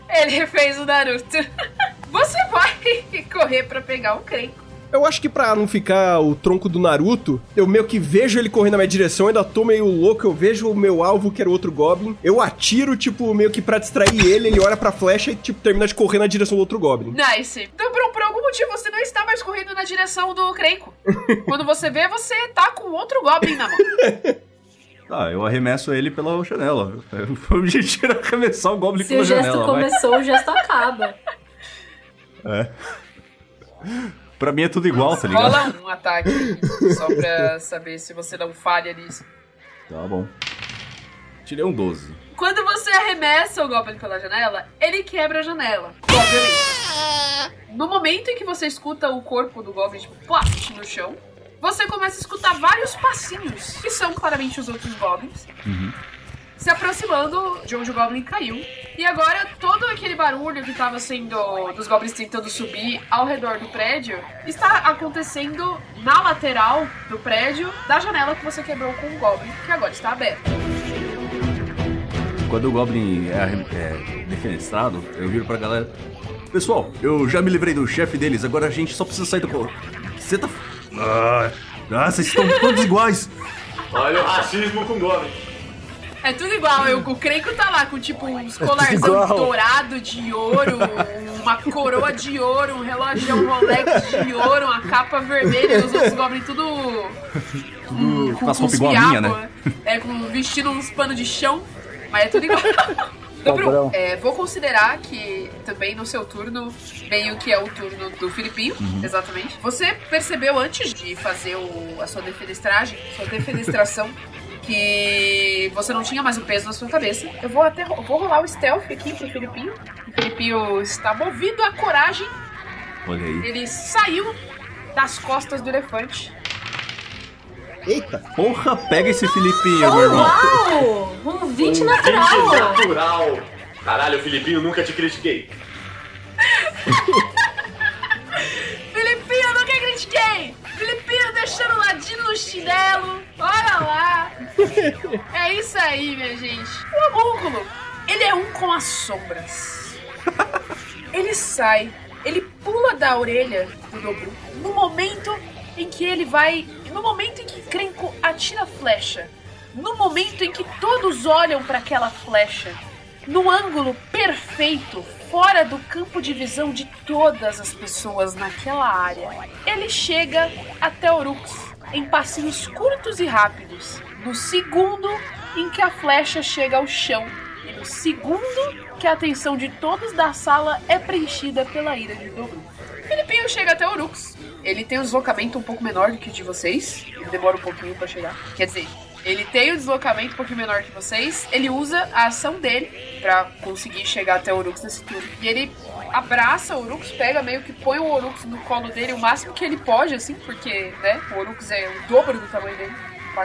Ele fez o Naruto. Você vai correr pra pegar o Crenco. Eu acho que pra não ficar o tronco do Naruto, eu meio que vejo ele correndo na minha direção, ainda tô meio louco, eu vejo o meu alvo, que era o outro Goblin. Eu atiro, tipo, meio que pra distrair ele, ele olha pra flecha e, tipo, termina de correr na direção do outro Goblin. Nice. Então, por, por algum motivo, você não está mais correndo na direção do Crenco. Quando você vê, você tá com outro Goblin na mão. Tá, eu arremesso ele pela janela. O objetivo era arremessar o Goblin Se pela o gesto janela, vai. começou, o gesto acaba. É. Pra mim é tudo igual, tá ligado? Rola um ataque. Só pra saber se você não falha nisso. Tá bom. Tirei um 12. Quando você arremessa o Goblin pela janela, ele quebra a janela. Obviamente. No momento em que você escuta o corpo do Goblin, tipo, plaf, no chão, você começa a escutar vários passinhos, que são claramente os outros Goblins, se aproximando de onde o Goblin caiu. E agora, todo aquele barulho que estava sendo dos Goblins tentando subir ao redor do prédio, está acontecendo na lateral do prédio da janela que você quebrou com o Goblin, que agora está aberta. Quando o Goblin é, é defenestrado, eu viro pra galera. Pessoal, eu já me livrei do chefe deles, agora a gente só precisa sair do corpo. Você tá. Ah, ah, vocês estão todos iguais. Olha o racismo com Goblin. É tudo igual, eu, o Crenco tá lá com tipo uns igual. colarzão dourado de ouro, uma coroa de ouro, um relógio Rolex de ouro, uma capa vermelha e os outros goblins tudo. Tudo com as uns roupas igual a minha, né? É, com vestindo uns panos de chão, mas é tudo igual. Dobro, é, vou considerar que também no seu turno, meio que é o turno do Filipinho, exatamente. Você percebeu antes de fazer o- a sua defenestragem, sua defenestração, que você não tinha mais o peso na sua cabeça. Eu vou até vou rolar o stealth aqui pro Filipinho. O Filipinho está movido à coragem. Olha aí. Ele saiu das costas do elefante. Eita. Porra, pega esse Filipinho, meu irmão. Uau! Um 20 Gente natural! natural. Caralho, Filipinho, nunca te critiquei. Filipinho, eu nunca critiquei! Filipinho deixando o ladinho no chinelo. Olha lá! É isso aí, minha gente. O homúnculo, ele é um com as sombras. Ele sai, ele pula da orelha do Dobru no momento em que ele vai. No momento em que Krenko atira a flecha. No momento em que todos olham para aquela flecha. No ângulo perfeito, fora do campo de visão de todas as pessoas naquela área. Ele chega até Orux em passinhos curtos e rápidos. No segundo em que a flecha chega ao chão. Segundo que a atenção de todos da sala é preenchida pela ira de Dobru. Filipinho chega até Orux. Ele tem um deslocamento um pouco menor do que o de vocês. Ele demora um pouquinho pra chegar. Quer dizer, ele tem um deslocamento um pouquinho menor que vocês. Ele usa a ação dele pra conseguir chegar até o Orux nesse turno. E ele abraça o Orux, pega meio que põe o Orux no colo dele o máximo que ele pode, assim, porque, né, o Orux é o dobro do tamanho dele.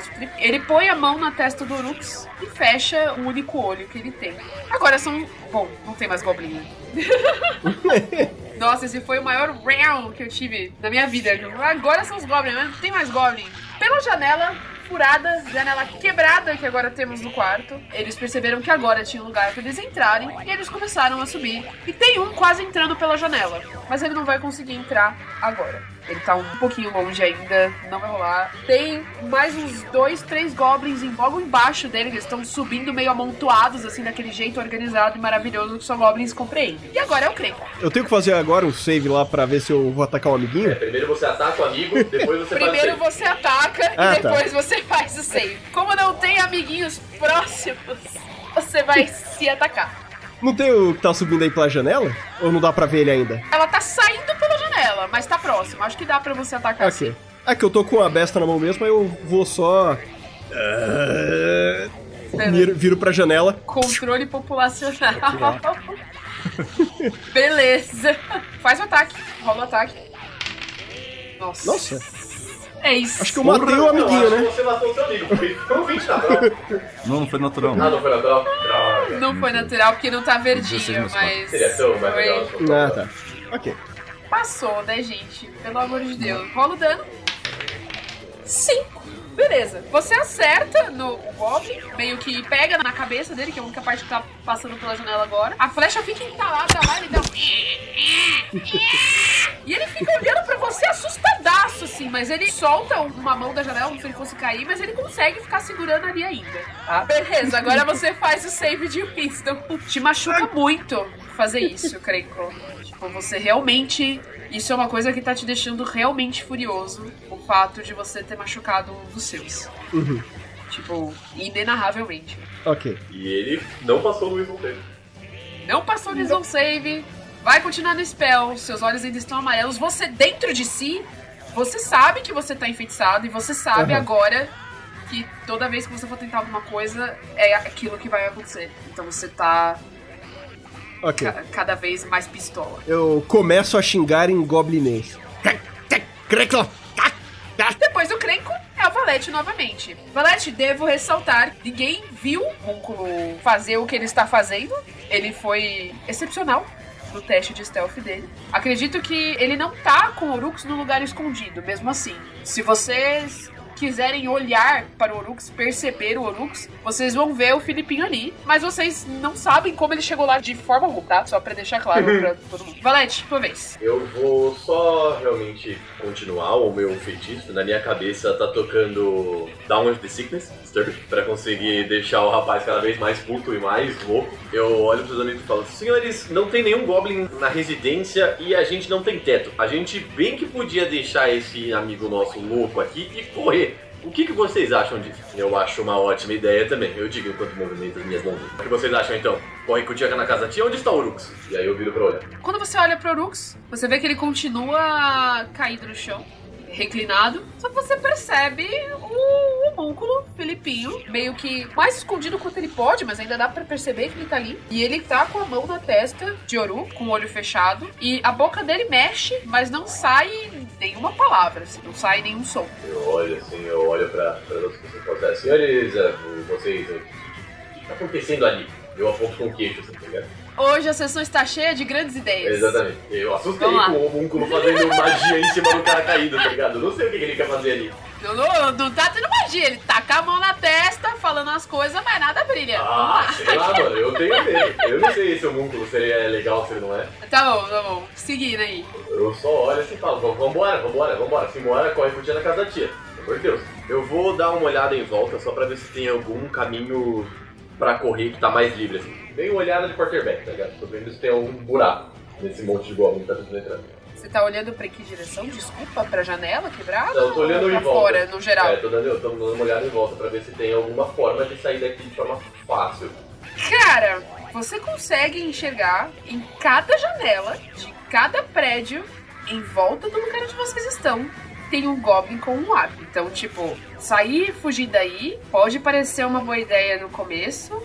Triplo. Ele põe a mão na testa do Orux e fecha o único olho que ele tem. Agora são. Bom, não tem mais Goblin. Nossa, esse foi o maior round que eu tive na minha vida. Agora são os Goblins, mas não tem mais Goblin. Pela janela furada, janela quebrada que agora temos no quarto, eles perceberam que agora tinha um lugar para eles entrarem e eles começaram a subir. E tem um quase entrando pela janela, mas ele não vai conseguir entrar agora. Ele tá um pouquinho longe ainda, não vai rolar. Tem mais uns dois, três goblins em- logo embaixo dele, eles estão subindo meio amontoados, assim, daquele jeito organizado e maravilhoso que só goblins compreendem. E agora é o Crenco. Eu tenho que fazer agora um save lá pra ver se eu vou atacar um amiguinho? Primeiro você ataca o amigo, depois você Primeiro faz o você ataca Ah, e tá. depois você faz o save. Como não tem amiguinhos próximos, você vai se atacar. Não tem o que tá subindo aí pela janela? Ou não dá pra ver ele ainda? Ela tá saindo pela janela, mas tá próximo. Acho que dá pra você atacar Ok. assim. É que eu tô com a besta na mão mesmo, aí eu vou só. Ah, Viro, viro pra janela. Controle populacional. Beleza. Faz o ataque. Rola o ataque. Nossa. Nossa, É isso. acho que eu matei o amiguinho, Não, acho né? você matou o seu amigo, porque foi um 20 natural. Não, não foi natural. Ah, Não. não foi natural? Droga. Não foi natural porque não tá 16 verdinho, mas. Seria tão mais legal. Ah, tá. Ok. Passou, né, gente? Pelo amor de Deus. Rola o dano. Cinco. Beleza. Você acerta no Goblin, meio que pega na cabeça dele, que é a única parte que tá passando pela janela agora. A flecha fica entalada lá, ele dá um... E ele fica olhando pra você assustadaço, assim, mas ele solta uma mão da janela como se ele fosse cair, mas ele consegue ficar segurando ali ainda. Tá? Beleza, agora você faz o save de Wisdom. Te machuca muito fazer isso, Krenko. Tipo, você realmente. Isso é uma coisa que tá te deixando realmente furioso. O fato de você ter machucado um dos seus. Uhum. Tipo, inenarravelmente. Ok. E ele não passou no Wisdom dele. Não passou no Wisdom Save. Vai continuar no spell. Seus olhos ainda estão amarelos. Você, dentro de si, você sabe que você tá enfeitiçado. E você sabe Aham. agora que toda vez que você for tentar alguma coisa, é aquilo que vai acontecer. Então você tá Ok. ca- cada vez mais pistola. Eu começo a xingar em goblinês. Depois do Crenco é o Valete novamente. Valete, devo ressaltar, ninguém viu o fazer o que ele está fazendo. Ele foi excepcional no teste de stealth dele. Acredito que ele não tá com o Orux no lugar escondido, mesmo assim. Se vocês quiserem olhar para o Orux, perceber o Orux, vocês vão ver o Filipinho ali. Mas vocês não sabem como ele chegou lá de forma alguma, tá? Só pra deixar claro pra todo mundo. Valete, tua vez. Eu vou só realmente continuar o meu feitiço. Na minha cabeça tá tocando Down with the Sickness, Disturbed, pra conseguir deixar o rapaz cada vez mais puto e mais louco. Eu olho pros amigos e falo: Senhores, não tem nenhum Goblin na residência e a gente não tem teto. A gente bem que podia deixar esse amigo nosso louco aqui e correr. O que, que vocês acham disso? Eu acho uma ótima ideia também. Eu digo enquanto movimento as minhas mãos. O que vocês acham então? Corre com o Tchaka na casa tia, onde está o Urux? E aí eu viro pra olhar. Quando você olha pro Orux, você vê que ele continua caído no chão, reclinado. Só que você percebe o homúnculo Filipinho, meio que mais escondido quanto ele pode, mas ainda dá pra perceber que ele tá ali. E ele tá com a mão na testa de Oru, com o olho fechado. E a boca dele mexe, mas não sai nenhuma palavra, assim, não sai nenhum som. Eu olho assim, eu olho pra, pra outras pessoas e falo assim, senhores, eh, vocês, o que tá acontecendo ali? Eu aponto com o queixo, assim, tá ligado? Hoje a sessão está cheia de grandes ideias. Exatamente. Eu assustei Vamos lá. com o homúnculo fazendo magia em cima do cara caído, tá ligado? Eu não sei o que ele quer fazer ali. Não, não, não tá tendo magia, ele tá com a mão na testa, falando as coisas, mas nada brilha. Vamos Ah, lá. sei lá, mano, eu tenho medo. Eu não sei se o homúnculo se ele é legal, se ele não é. Tá bom, tá bom. Seguindo aí. Eu só olho assim e falo, "Vamos- vambora, vambora, vambora. Se mora, corre pro tia na casa da tia. Pelo amor de Deus. Eu vou dar uma olhada em volta só pra ver se tem algum caminho pra correr que tá mais livre, assim. Bem uma olhada de quarterback, tá ligado? Tô vendo se tem algum buraco nesse monte de goblin que tá tentando entrar. Você tá olhando pra que direção? Desculpa, pra janela quebrada? Não, eu tô olhando em volta. fora, no geral? É, tô dando, eu tô dando uma olhada em volta pra ver se tem alguma forma de sair daqui de forma fácil. Cara, você consegue enxergar em cada janela de cada prédio em volta do lugar onde vocês estão. Tem um Goblin com um arco. Então, tipo, sair e fugir daí pode parecer uma boa ideia no começo,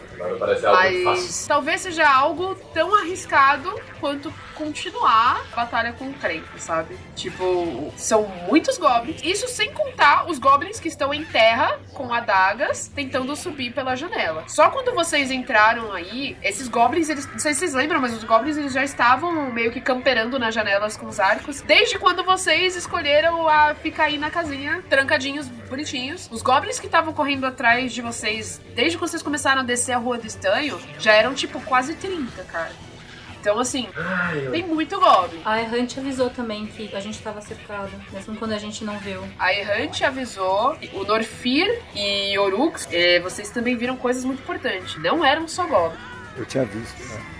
Mas talvez seja algo tão arriscado quanto continuar a batalha com o Crenco, sabe? Tipo, são muitos goblins. Isso sem contar os goblins que estão em terra com adagas tentando subir pela janela. Só quando vocês entraram aí, esses goblins, eles, não sei se vocês lembram, mas os goblins eles já estavam meio que camperando nas janelas com os arcos, desde quando vocês escolheram a ficar aí na casinha, trancadinhos, bonitinhos. Os goblins que estavam correndo atrás de vocês, desde que vocês começaram a descer a rua do estanho, já eram tipo quase 30, cara. Então, assim, tem muito goblin. A Errante avisou também que a gente tava cercado, mesmo quando a gente não viu. A Errante avisou, o Norfir e Orux, eh, vocês também viram coisas muito importantes. Não eram só goblins. Eu tinha visto, né?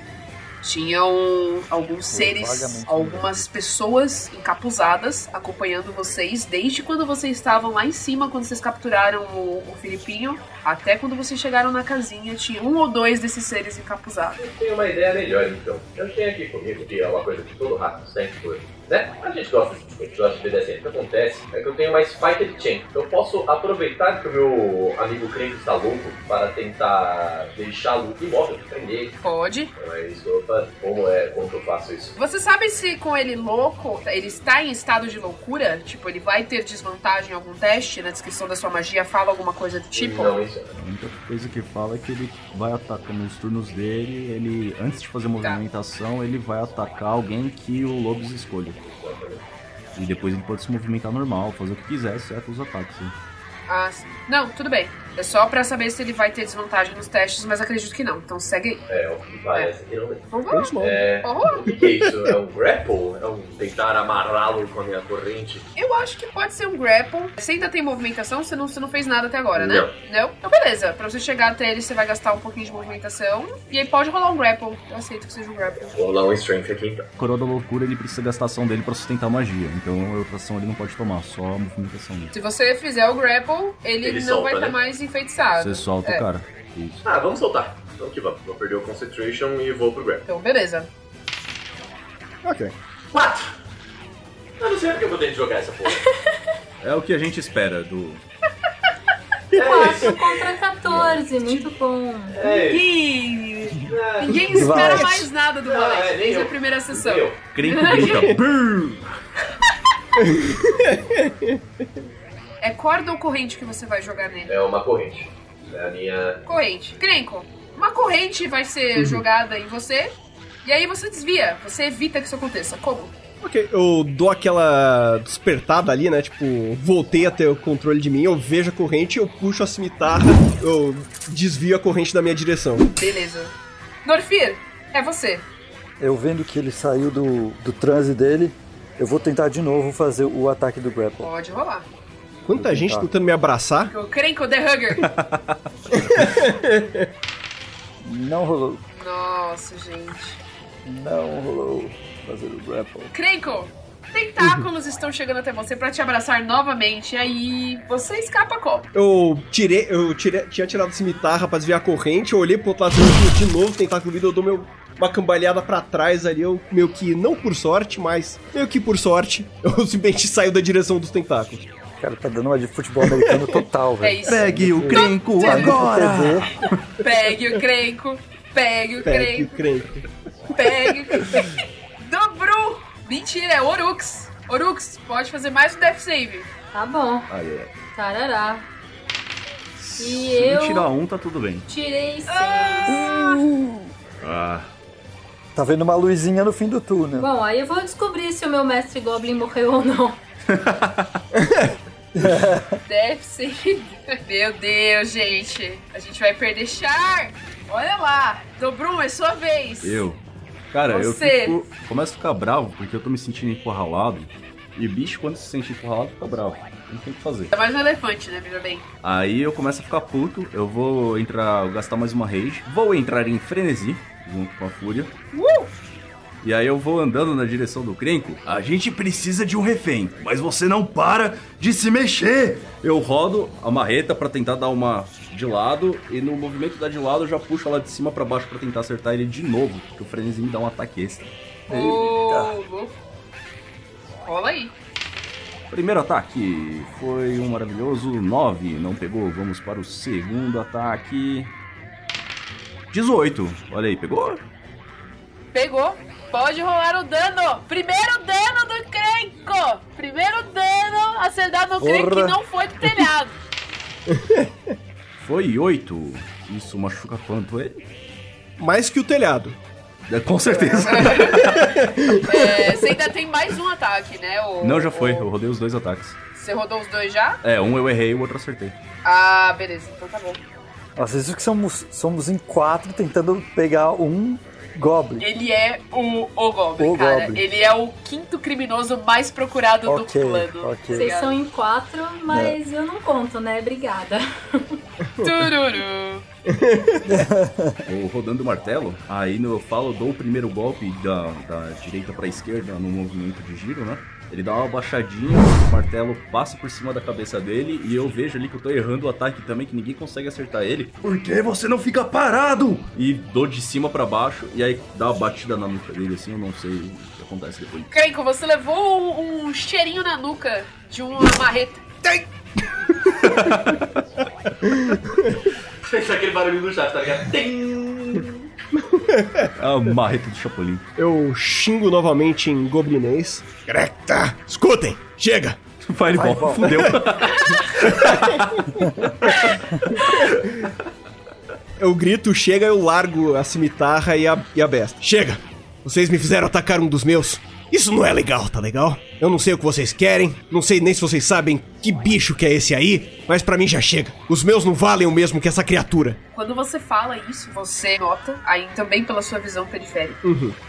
Tinham alguns seres, algumas pessoas encapuzadas acompanhando vocês desde quando vocês estavam lá em cima, quando vocês capturaram o, o Filipinho, até quando vocês chegaram na casinha, tinha um ou dois desses seres encapuzados. Eu tenho uma ideia melhor, então. Eu tenho aqui comigo, que é uma coisa que todo rato sempre né? A gente gosta de, gente gosta de BDSM. O que acontece é que eu tenho uma Spiked Chain. Eu posso aproveitar que o meu amigo Crenco está louco para tentar deixá-lo imóvel, prender ele. Pode. Então é isso que eu faço. Como é, como que eu faço isso? Você sabe se com ele louco, ele está em estado de loucura? Tipo, ele vai ter desvantagem em algum teste? Na descrição da sua magia fala alguma coisa do tipo? Não, isso A única coisa que fala é que ele vai atacar nos turnos dele, ele antes de fazer movimentação, ele vai atacar alguém que o Lobos escolha. E depois ele pode se movimentar normal, fazer o que quiser, exceto os ataques. Ah, sim. Não, tudo bem. É só pra saber se ele vai ter desvantagem nos testes, mas acredito que não. Então segue aí. É, o que parece que não é. Vamos lá. É, o que, que é isso? É um grapple? É um tentar amarrá-lo com a minha corrente? eu acho que pode ser um grapple. Você ainda tem movimentação? Você não, você não fez nada até agora, né? Não. Então, beleza. Pra você chegar até ele, você vai gastar um pouquinho de movimentação. E aí pode rolar um grapple. Eu aceito que seja um grapple. Vou rolar um strength aqui então. Coroa da loucura ele precisa gastar ação dele pra sustentar a magia, então a outra ação ele não pode tomar, só a movimentação dele. Se você fizer o grapple, ele, Ele não solta, vai estar né? mais enfeitiçado. Você solta É. o cara. Isso. Ah, vamos soltar. Então que vamos. Vou perder o concentration e vou pro grapple. Então, beleza. Ok. Quatro! Eu não sei porque eu vou ter que jogar essa porra. É o que a gente espera do. É 4 isso. contra 14, muito bom. É. Ninguém, Ah, ninguém espera Vai. mais nada do Valete é, nem desde eu. a primeira sessão. Eu. Crenco grita. É corda ou corrente que você vai jogar nele? É uma corrente. É a minha. Corrente. Crenco, uma corrente vai ser jogada em você. E aí você desvia. Você evita que isso aconteça. Como? Ok, eu dou aquela despertada ali, né? Tipo, voltei a ter o controle de mim, eu vejo a corrente, eu puxo a cimitarra, eu desvio a corrente da minha direção. Beleza. Norfir, é você. Eu vendo que ele saiu do, do transe dele, eu vou tentar de novo fazer o ataque do grapple. Pode rolar. Quanta gente tentar. tentando me abraçar. O Krenko The Hugger. Não rolou. Nossa, gente. Não rolou fazer o grapple. Krenko, tentáculos estão chegando até você pra te abraçar novamente. E aí você escapa como? Eu tirei, eu tirei, tinha tirado a cimitarra pra desviar a corrente, eu olhei pro outro lado de novo, tentáculo vindo, eu dou meu, uma cambalhada pra trás ali, eu meio que, não por sorte, mas meio que por sorte, eu simplesmente saio da direção dos tentáculos. Cara, tá dando uma de futebol americano total, É velho. isso. Pegue o crenco agora! Pegue o Krenko. Pegue o Pegue o crente. Pegue o Krenko. Dobru. Mentira, é Orux. Orux, pode fazer mais um Death Save. Tá bom. Aí, é. Tarará. E Se eu tirar um, tá tudo bem. tirei seis. Ah, Tá vendo uma luzinha no fim do túnel. Bom, aí eu vou descobrir se o meu mestre Goblin morreu ou não. Death Save. Meu Deus, gente. A gente vai perder Char. Olha lá. Dobrum, é sua vez. eu. Cara, Você. eu fico, começo a ficar bravo porque eu tô me sentindo encurralado. E bicho, quando se sente encurralado, fica bravo. Não tem o que fazer. É mais um elefante, né? Veja bem. Aí eu começo a ficar puto, eu vou entrar, gastar mais uma rage, vou entrar em frenesi, junto com a fúria. E aí eu vou andando na direção do Crenco. A gente precisa de um refém, mas você não para de se mexer. Eu rodo a marreta pra tentar dar uma de lado e no movimento da de lado eu já puxo ela de cima pra baixo pra tentar acertar ele de novo, porque o frenesi me dá um ataque extra. Louco. Rola aí. Primeiro ataque foi um maravilhoso 9, não pegou. Vamos para o segundo ataque. 18. Olha aí, pegou? Pegou. Pode rolar o dano. Primeiro dano do Krenko. Primeiro dano a ser dado no Krenko que não foi do telhado. Foi 8. Isso machuca quanto ele? Mais que o telhado. É, Com certeza. É, você ainda tem mais um ataque, né? O- Não, já foi. o- Eu rodei os dois ataques. Você rodou os dois já? É, um eu errei e o outro acertei. Ah, beleza. Então tá bom. Nossa, isso que somos, somos em quatro tentando pegar um Goblin. Ele é o, o Goblin, O cara. Goblin. Ele é o quinto criminoso mais procurado Ok, do plano. ok. Vocês são em quatro, mas eu não conto, né? Obrigada. Tururu. Vou rodando o martelo. Aí no, eu falo, dou o primeiro golpe da, da direita pra esquerda no movimento de giro, né? Ele dá uma baixadinha, o martelo passa por cima da cabeça dele e eu vejo ali que eu tô errando o ataque também, que ninguém consegue acertar ele. Por que você não fica parado? E dou de cima pra baixo e aí dá uma batida na nuca dele assim, eu não sei o que acontece depois. Krenko, você levou um, um cheirinho na nuca de uma marreta. Fez aquele barulho do chat, tá ligado? Tem. É a marreta do Chapolin. Eu xingo novamente em goblinês. Greta, escutem, chega. Fireball, Fireball. fudeu. Eu grito, chega, eu largo a cimitarra e a, e a besta. Chega! Vocês me fizeram atacar um dos meus. Isso não é legal, tá legal? Eu não sei o que vocês querem, não sei nem se vocês sabem que bicho que é esse aí, mas pra mim já chega. Os meus não valem o mesmo que essa criatura. Quando você fala isso, você nota, aí também pela sua visão periférica,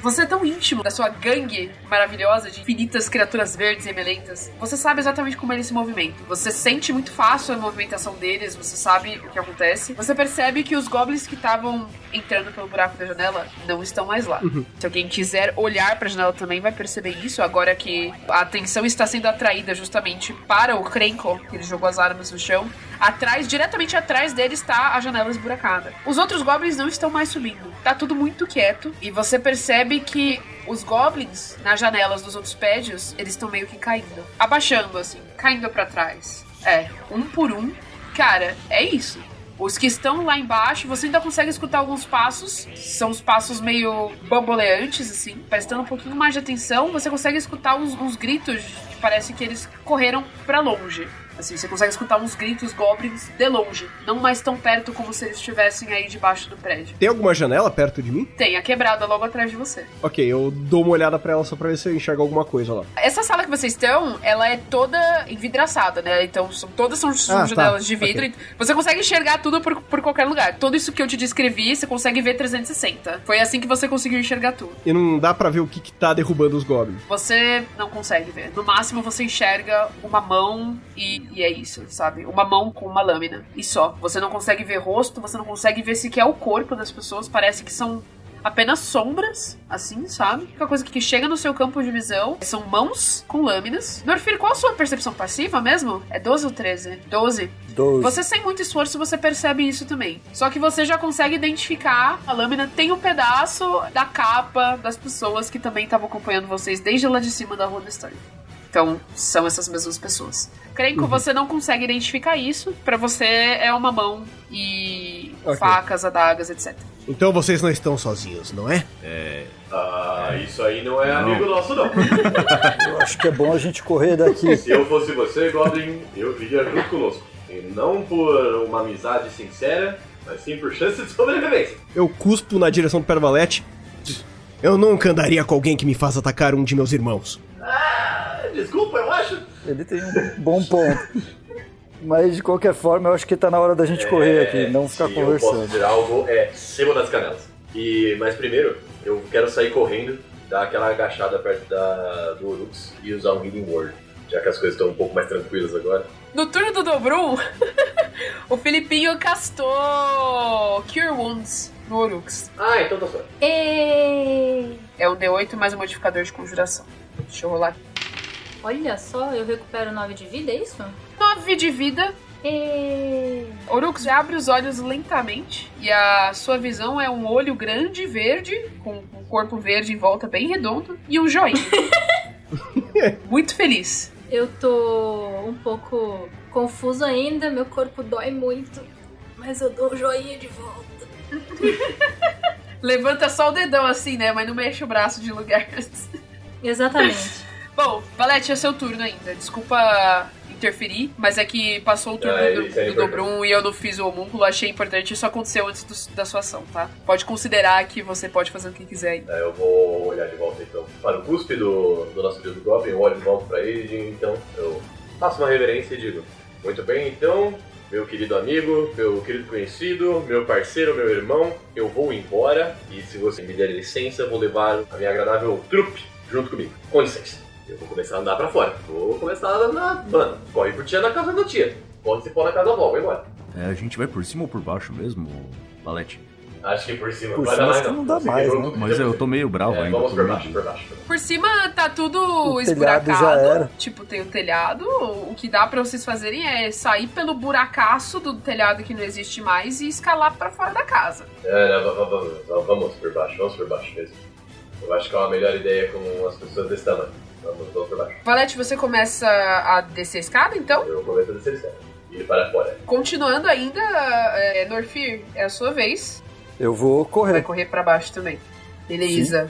você é tão íntimo da sua gangue maravilhosa de infinitas criaturas verdes e emelentas, você sabe exatamente como eles se movimentam. Você sente muito fácil a movimentação deles, você sabe o que acontece. Você percebe que os goblins que estavam entrando pelo buraco da janela não estão mais lá. Se alguém quiser olhar pra janela também vai perceber isso, agora que a atenção está sendo atraída justamente para o Krenko, que ele jogou as armas no chão. Atrás, diretamente atrás dele está a janela esburacada. Os outros goblins não estão mais subindo. Tá tudo muito quieto e você percebe que os goblins nas janelas dos outros prédios, eles estão meio que caindo, abaixando assim, caindo pra trás. É, um por um. Cara, é isso. Os que estão lá embaixo, você ainda consegue escutar alguns passos. São os passos meio bamboleantes, assim. Prestando um pouquinho mais de atenção, você consegue escutar uns, uns gritos parece que eles correram pra longe. Assim, você consegue escutar uns gritos goblins de longe, não mais tão perto como se eles estivessem aí debaixo do prédio. Tem alguma janela perto de mim? Tem a quebrada logo atrás de você. Ok, eu dou uma olhada pra ela só pra ver se eu enxergo alguma coisa lá. Essa sala que vocês estão, ela é toda envidraçada, né? Então, são, todas são, são Ah, tá. janelas de vidro. Ok. e Você consegue enxergar tudo por, por qualquer lugar. Tudo isso que eu te descrevi, você consegue ver 360. Foi assim que você conseguiu enxergar tudo. E não dá pra ver o que, que tá derrubando os goblins. Você não consegue ver. No máximo, você enxerga uma mão e, e é isso, sabe? Uma mão com uma lâmina. E só. Você não consegue ver rosto, você não consegue ver sequer o corpo das pessoas. Parece que são apenas sombras, assim, sabe? A única coisa que chega no seu campo de visão são mãos com lâminas. Norfir, qual a sua percepção passiva mesmo? É 12 ou 13? 12. 12. Você sem muito esforço, você percebe isso também. Só que você já consegue identificar a lâmina tem um pedaço da capa das pessoas que também estavam acompanhando vocês desde lá de cima da rua do Stern. Então, são essas mesmas pessoas. Creio que você não consegue identificar isso. Pra você é uma mão e Ok. facas, adagas, etc. Então vocês não estão sozinhos, não é? Ah, isso aí não é amigo nosso, não. Eu acho que é bom a gente correr daqui. Se eu fosse você, Goblin, eu viria junto conosco. E não por uma amizade sincera, mas sim por chance de sobrevivência. Eu cuspo na direção do Pervalete. Eu nunca andaria com alguém que me faz atacar um de meus irmãos. Ah, desculpa, eu acho. Ele tem um bom ponto. Mas de qualquer forma, eu acho que tá na hora da gente correr aqui, não ficar Se É, eu posso conversando. dizer algo, é sebo das canelas. E, mas primeiro, eu quero sair correndo, dar aquela agachada perto da, do Urux e usar um Healing Word. Já que as coisas estão um pouco mais tranquilas agora. No turno do Dobrum, o Filipinho castou Cure Wounds no Orux. Ah, então tá só. Ê! É um D8 mais um modificador de conjuração. Deixa eu rolar. Olha só, eu recupero 9 de vida, é isso? 9 de vida. Ê! Orux abre os olhos lentamente e a sua visão é um olho grande, verde, com um corpo verde em volta bem redondo e um joinha. Muito feliz. Eu tô um pouco confuso ainda, meu corpo dói muito, mas eu dou um joinha de volta. Levanta só o dedão assim, né? Mas não mexe o braço de lugar. Exatamente. Bom, Valete, é seu turno ainda. Desculpa interferir, mas é que passou o turno Ah, do, isso é do importante. Dobrum e eu não fiz o homúnculo. Achei importante. Isso aconteceu antes do- da sua ação, tá? Pode considerar que você pode fazer o que quiser aí. É, eu vou olhar de volta então para o cuspe do, do nosso querido Goblin, eu olho de volta para ele então eu faço uma reverência e digo: Muito bem, então, meu querido amigo, meu querido conhecido, meu parceiro, meu irmão, eu vou embora e se você me der licença, vou levar a minha agradável trupe junto comigo. Com licença. Eu vou começar a andar pra fora. Vou começar a andar. Mano, corre por tia na casa da tia. Pode se pôr na casa da avó, vai embora. É, a gente vai por cima ou por baixo mesmo, Valete? Acho que por cima Por não cima mais, que não dá mais, né? tudo Mas eu tô meio bravo É, ainda. vamos por baixo, por baixo. por baixo. Por cima tá tudo O esburacado. já era. Tipo, tem o telhado. O que dá pra vocês fazerem é sair pelo buracaço do telhado que não existe mais e escalar pra fora da casa. É, não, vamos, vamos, vamos, vamos por baixo, vamos por baixo mesmo. Eu acho que é uma melhor ideia com as pessoas desse tamanho. Vamos, vamos por baixo. Valete, você começa a descer a escada, então? Eu começo a descer certo. E ele para fora. Continuando ainda, é, Norfir, é a sua vez. Eu vou Vai correr. correr pra baixo também. Beleza.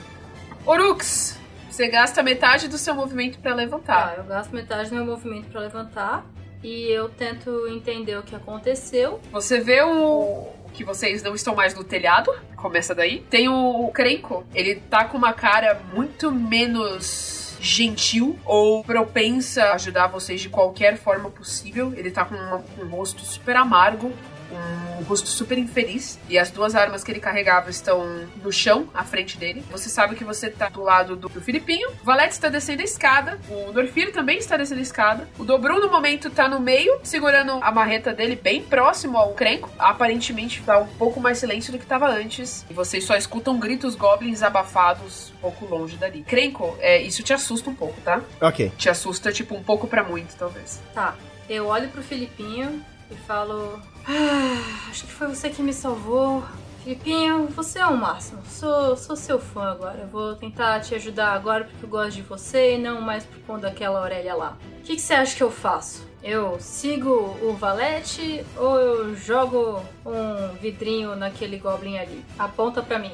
Orux, você gasta metade do seu movimento pra Tá, levantar. eu gasto metade do meu movimento pra levantar e eu tento entender o que aconteceu. Você vê o que vocês não estão mais no telhado, começa daí. Tem o Crenco, ele tá com uma cara muito menos gentil ou propensa a ajudar vocês de qualquer forma possível. Ele tá com uma- com um rosto super amargo, um rosto super infeliz. E as duas armas que ele carregava estão no chão, à frente dele. Você sabe que você tá do lado do, do Filipinho. O Valete está descendo a escada. O Dorfir também está descendo a escada. O Dobrum, no momento, tá no meio, segurando a marreta dele bem próximo ao Crenco. Aparentemente, tá um pouco mais silêncio do que tava antes. E vocês só escutam gritos goblins abafados um pouco longe dali. Crenco, é, isso te assusta um pouco, tá? Ok. Te assusta, tipo, um pouco pra muito, talvez. Tá, eu olho pro Filipinho e falo: ah, Acho que foi você que me salvou. Filipinho, você é o máximo. Sou, sou seu fã agora. Vou tentar te ajudar agora porque eu gosto de você e não mais por conta daquela orelha lá. O que, que você acha que eu faço? Eu sigo o valete ou eu jogo um vidrinho naquele goblin ali? Aponta pra mim.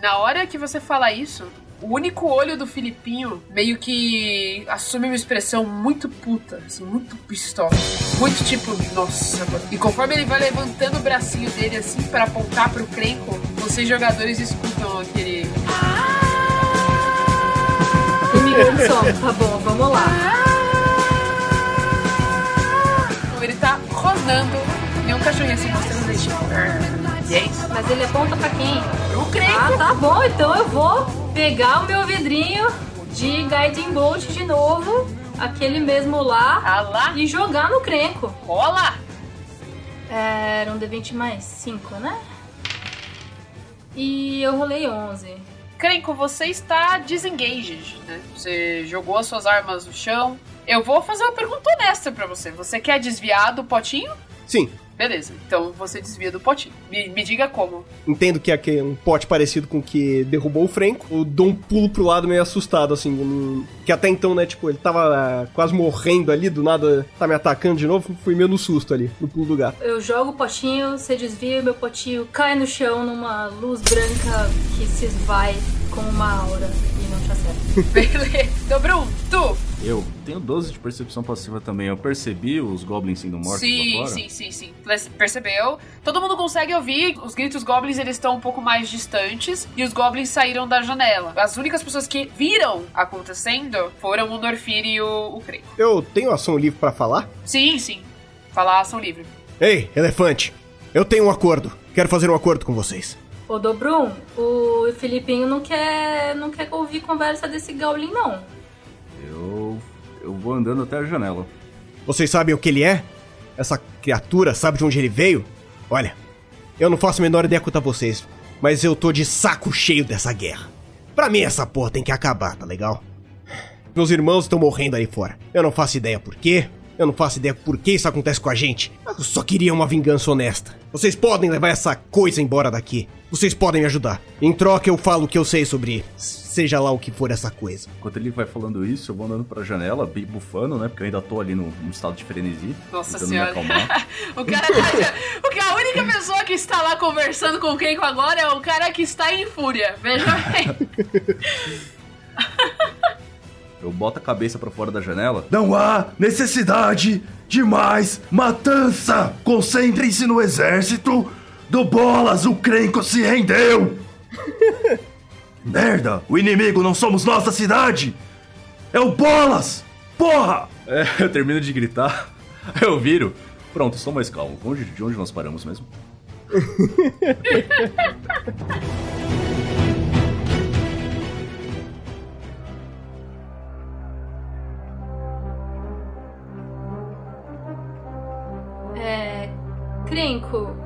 Na hora que você fala isso, o único olho do Filipinho meio que assume uma expressão muito puta, assim, muito pistola. Muito tipo, nossa, mano. E conforme ele vai levantando o bracinho dele assim para apontar pro Crenco, vocês jogadores escutam aquele. Imigrando som. Tá bom, vamos lá. Ele tá rosnando e um cachorrinho assim mostrando dente. E é isso. Mas ele aponta pra quem? O Crenco! Ah, tá bom, então eu vou pegar o meu vidrinho de Guiding Bolt de novo, aquele mesmo lá, Ah lá, e jogar no crenco. rola! É, Era um D20 mais 5, né? E eu rolei 11. Crenco, você está disengaged, né? Você jogou as suas armas no chão. Eu vou fazer uma pergunta honesta pra você. Você quer desviar do potinho? Sim, Beleza, então você desvia do potinho. Me, me diga como. entendo que aqui é um pote parecido com o que derrubou o Franco. Eu dou um pulo pro lado meio assustado, assim. não- Que até então, né, tipo, ele tava ah, quase morrendo ali, do nada tá me atacando de novo. Fui meio no susto ali, no pulo do gato. Eu jogo o potinho, você desvia, meu potinho cai no chão numa luz branca que se esvai como uma aura e não te acerta. Beleza. Dobrum, tu? Eu tenho 12 de percepção passiva também. Eu percebi os goblins sendo mortos lá Sim, fora. sim, sim, sim. Percebeu? Todo mundo consegue ouvir. Os gritos goblins, eles estão um pouco mais distantes. E os goblins saíram da janela. As únicas pessoas que viram acontecendo foram o Norfir e o, o. Eu tenho ação livre pra falar? Sim, sim. Falar ação livre. Ei, elefante, eu tenho um acordo. Quero fazer um acordo com vocês. Ô Dobrum, o Filipinho não quer, não quer ouvir conversa desse Gaulin, não. Eu. Eu vou andando até a janela. Vocês sabem o que ele é? Essa criatura sabe de onde ele veio? Olha, eu não faço a menor ideia quanto a vocês, mas eu tô de saco cheio dessa guerra. Pra mim, essa porra tem que acabar, tá legal? Meus irmãos estão morrendo ali fora. Eu não faço ideia por quê. Eu não faço ideia por que isso acontece com a gente. Eu só queria uma vingança honesta. Vocês podem levar essa coisa embora daqui. Vocês podem me ajudar. Em troca, eu falo o que eu sei sobre. Seja lá o que for essa coisa. Enquanto ele vai falando isso, eu vou andando pra janela, bem bufando, né? Porque eu ainda tô ali no, num estado de frenesi. Nossa tentando senhora. me acalmar. o cara tá. já- Porque a única pessoa que está lá conversando com o Keiko agora é o cara que está em fúria. Veja bem. Eu boto a cabeça pra fora da janela. Não há necessidade de mais matança! Concentrem-se no exército do Bolas, o Crenco se rendeu! Merda, o inimigo não somos nossa cidade! É o Bolas! Porra! É, eu termino de gritar. Eu viro. Pronto, estou mais calmo. Onde, de onde nós paramos mesmo? É. Crenco,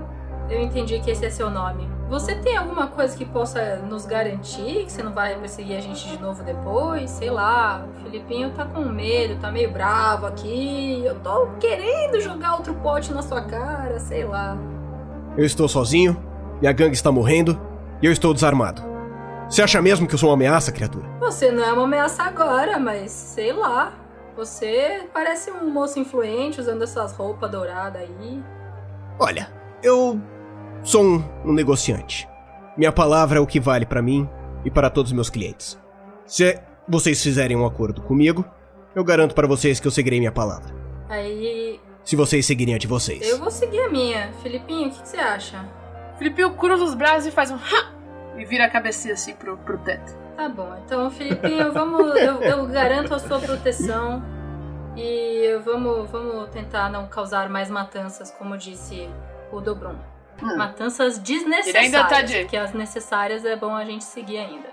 eu entendi que esse é seu nome. Você tem alguma coisa que possa nos garantir que você não vai perseguir a gente de novo depois? Sei lá, o Filipinho tá com medo, tá meio bravo aqui. Eu tô querendo jogar outro pote na sua cara, sei lá. Eu estou sozinho, minha gangue está morrendo e eu estou desarmado. Você acha mesmo que eu sou uma ameaça, criatura? Você não é uma ameaça agora, mas sei lá. Você parece um moço influente usando essas roupas douradas aí. Olha, eu sou um, um negociante. Minha palavra é o que vale pra mim e para todos os meus clientes. Se vocês fizerem um acordo comigo, eu garanto para vocês que eu seguirei minha palavra. Aí Se vocês seguirem a de vocês. eu vou seguir a minha. Filipinho, o que, que você acha? Filipinho cruza os braços e faz um. "Hã!" E vira a cabecinha assim pro, pro teto. Tá bom, então Filipinho, vamos, eu, eu garanto a sua proteção e vamos, vamos tentar não causar mais matanças, como disse o Dobrum. Matanças desnecessárias, Ele ainda tá de- porque as necessárias é bom a gente seguir ainda.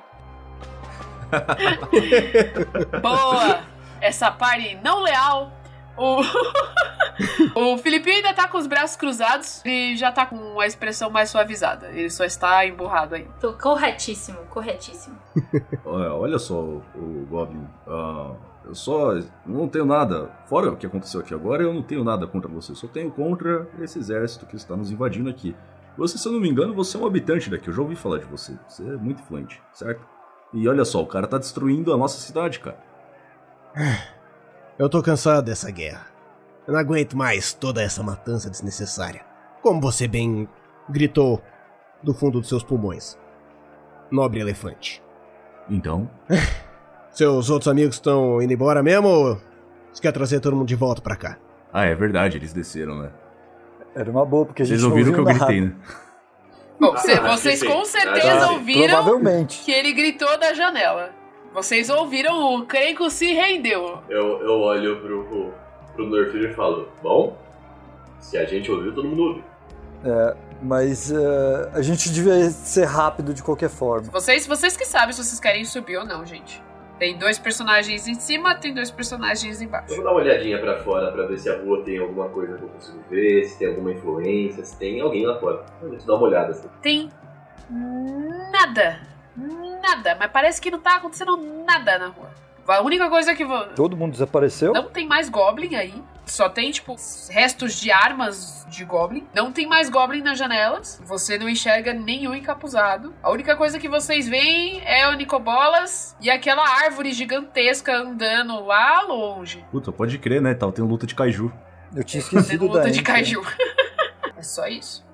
Boa! Essa party não leal. O... o Filipinho ainda tá com os braços cruzados e já tá com a expressão mais suavizada. Ele só está emburrado ainda. Tô corretíssimo, corretíssimo. Olha, só, o, Goblin. ah, eu só não tenho nada. Fora o que aconteceu aqui agora, eu não tenho nada contra você. Eu só tenho contra esse exército que está nos invadindo aqui. Você, se eu não me engano, você é um habitante daqui. Eu já ouvi falar de você. Você é muito influente, certo? E olha só, o cara tá destruindo a nossa cidade, cara. Eu tô cansado dessa guerra. Eu não aguento mais toda essa matança desnecessária. Como você bem gritou do fundo dos seus pulmões. Nobre elefante. Então, Seus outros amigos estão indo embora mesmo ou você quer trazer todo mundo de volta pra cá? ah, é verdade, eles desceram, né? Era uma boa, porque a gente Vocês não ouviram o que eu gritei, né? Bom, cê- vocês com certeza Ah, ouviram Provavelmente. que ele gritou da janela. Vocês ouviram o Crenco se rendeu. Eu, eu olho pro, pro Nerfir e falo, bom, se a gente ouviu, todo mundo ouviu. Mas eh, a gente devia ser rápido de qualquer forma. Vocês, vocês que sabem se vocês querem subir ou não, gente. Tem dois personagens em cima, tem dois personagens Eu embaixo. vou dar uma olhadinha pra fora pra ver se a rua tem alguma coisa que eu consigo ver, se tem alguma influência, se tem alguém lá fora. Te dar uma olhada assim. Tem nada. Nada. Mas parece que não tá acontecendo nada na rua. A única coisa que. Todo mundo desapareceu? Não tem mais Goblin aí. Só tem, tipo, restos de armas de Goblin. Não tem mais Goblin nas janelas. Você não enxerga nenhum encapuzado. A única coisa que vocês veem é o Nicobolas e aquela árvore gigantesca andando lá longe. Puta, pode crer, né? Tava tendo luta de kaiju. Eu tinha esquecido da luta de kaiju. é só isso.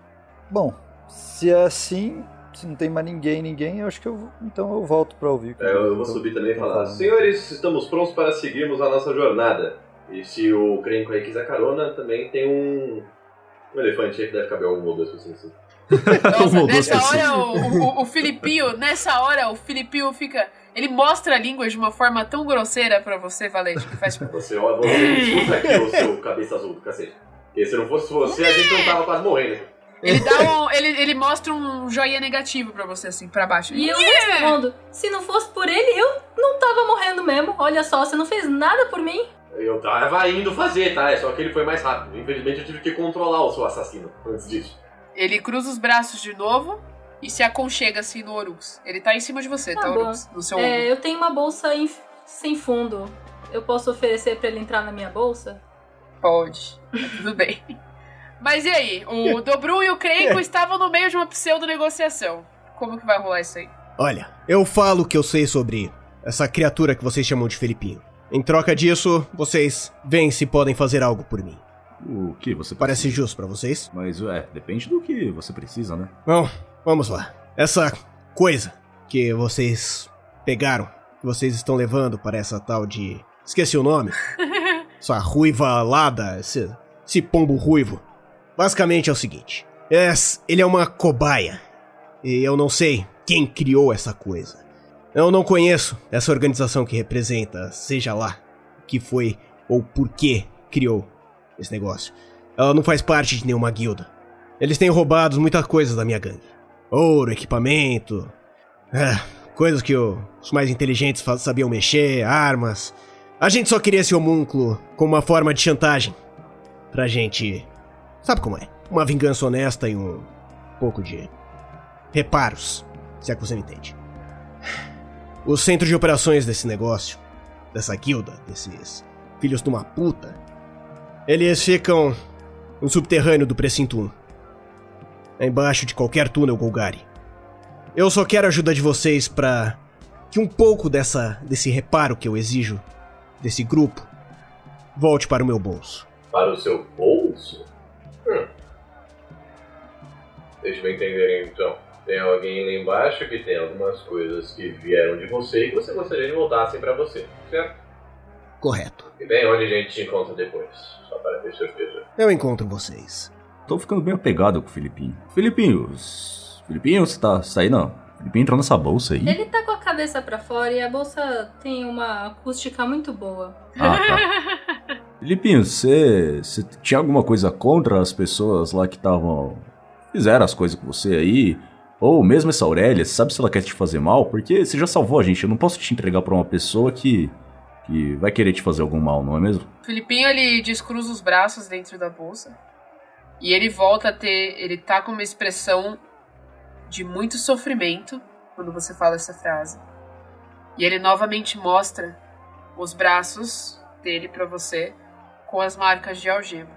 Bom, se é assim, se não tem mais ninguém, ninguém, eu acho que eu então eu volto pra ouvir. o que É, eu vou tô- subir também e falar, falando. senhores, estamos prontos para seguirmos a nossa jornada. E se o Crenco aí quiser carona, também tem um, um elefante aí que deve caber um ou dois pessoas assim. Nossa, nessa hora o, o, o Filipinho, nessa hora o Filipinho fica. Ele mostra a língua de uma forma tão grosseira pra você, Valente, que faz tipo. Você, ó, você escuta aqui o seu cabeça azul do cacete. Porque se não fosse você, a gente não tava quase morrendo. Ele dá um. Ele, ele mostra um joinha negativo pra você, assim, pra baixo. E eu respondo: se não fosse por ele, eu não tava morrendo mesmo. Olha só, você não fez nada por mim. Eu tava indo fazer, tá? É só que ele foi mais rápido. Infelizmente eu tive que controlar o seu assassino antes disso. Ele cruza os braços de novo e se aconchega assim no Orux. Ele tá em cima de você, tá, Tá. Orux? No seu É, ombro. eu tenho uma bolsa em- sem fundo. Eu posso oferecer pra ele entrar na minha bolsa? Pode. Tá tudo bem. Mas e aí? O Dobru e o Crenco estavam no meio de uma pseudo-negociação. Como que vai rolar isso aí? Olha, eu falo o que eu sei sobre essa criatura que vocês chamam de Felipinho. Em troca disso, vocês veem se podem fazer algo por mim. O que você Parece precisa? justo pra vocês? Mas, é, depende do que você precisa, né? Bom, vamos lá. Essa coisa que vocês pegaram, que vocês estão levando para essa tal de. Esqueci o nome. Essa ruiva alada, esse, esse pombo ruivo. Basicamente é o seguinte: es- ele é uma cobaia. E eu não sei quem criou essa coisa. Eu não conheço essa organização que representa, seja lá que foi ou por que criou esse negócio. Ela não faz parte de nenhuma guilda. Eles têm roubado muita coisa da minha gangue. Ouro, equipamento. É, coisas que os mais inteligentes sabiam mexer, armas. A gente só queria esse homúnculo como uma forma de chantagem. Pra gente. Sabe como é? Uma vingança honesta e um pouco de reparos, se é que você me entende. O centro de operações desse negócio, dessa guilda, desses filhos de uma puta, eles ficam no subterrâneo do precinto 1 embaixo de qualquer túnel Golgari. Eu só quero a ajuda de vocês pra que um pouco dessa desse reparo que eu exijo desse grupo volte para o meu bolso. Para o seu bolso? Hum. Deixa eu entender então. Tem alguém lá embaixo que tem algumas coisas que vieram de você e que você gostaria de voltassem pra você, certo? Correto. E bem, onde a gente te encontra depois? Só para ter certeza. Eu encontro vocês. Tô ficando bem apegado com o Filipinho. Filipinho, s- Filipinho, você tá, não? Filipinho entrou nessa bolsa aí? Ele tá com a cabeça pra fora e a bolsa tem uma acústica muito boa. Ah, tá. Filipinho, você, tinha alguma coisa contra as pessoas lá que estavam. fizeram as coisas com você aí? Ou mesmo essa Aurélia, você sabe se ela quer te fazer mal? Porque você já salvou a gente, eu não posso te entregar pra uma pessoa que. que vai querer te fazer algum mal, não é mesmo? Filipinho, ele descruza os braços dentro da bolsa. E ele volta a ter. Ele tá com uma expressão de muito sofrimento quando você fala essa frase. E ele novamente mostra os braços dele pra você com as marcas de algema.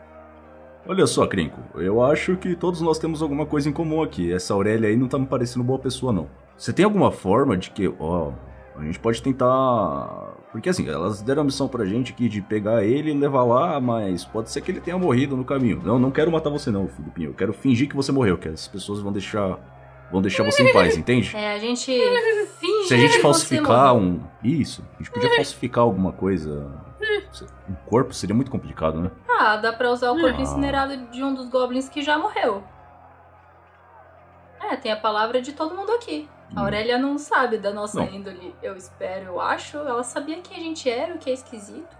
Olha só, Crinco, eu acho que todos nós temos alguma coisa em comum aqui. Essa Aurélia aí não tá me parecendo boa pessoa, não. Você tem alguma forma de que, ó, a gente pode tentar. Porque assim, elas deram a missão pra gente aqui de pegar ele e levar lá, mas pode ser que ele tenha morrido no caminho. Não, não quero matar você, não, Filipinho. Eu quero fingir que você morreu, que as pessoas vão deixar. vão deixar você em paz, entende? É, a gente fingir Se a gente falsificar um. Isso, a gente podia falsificar alguma coisa. Um corpo seria muito complicado, né? Ah, dá pra usar o corpo Ah. incinerado de um dos goblins que já morreu. É, tem a palavra de todo mundo aqui. A Hum. Aurélia não sabe da nossa Não. índole, eu espero, eu acho. Ela sabia quem a gente era, o que é esquisito.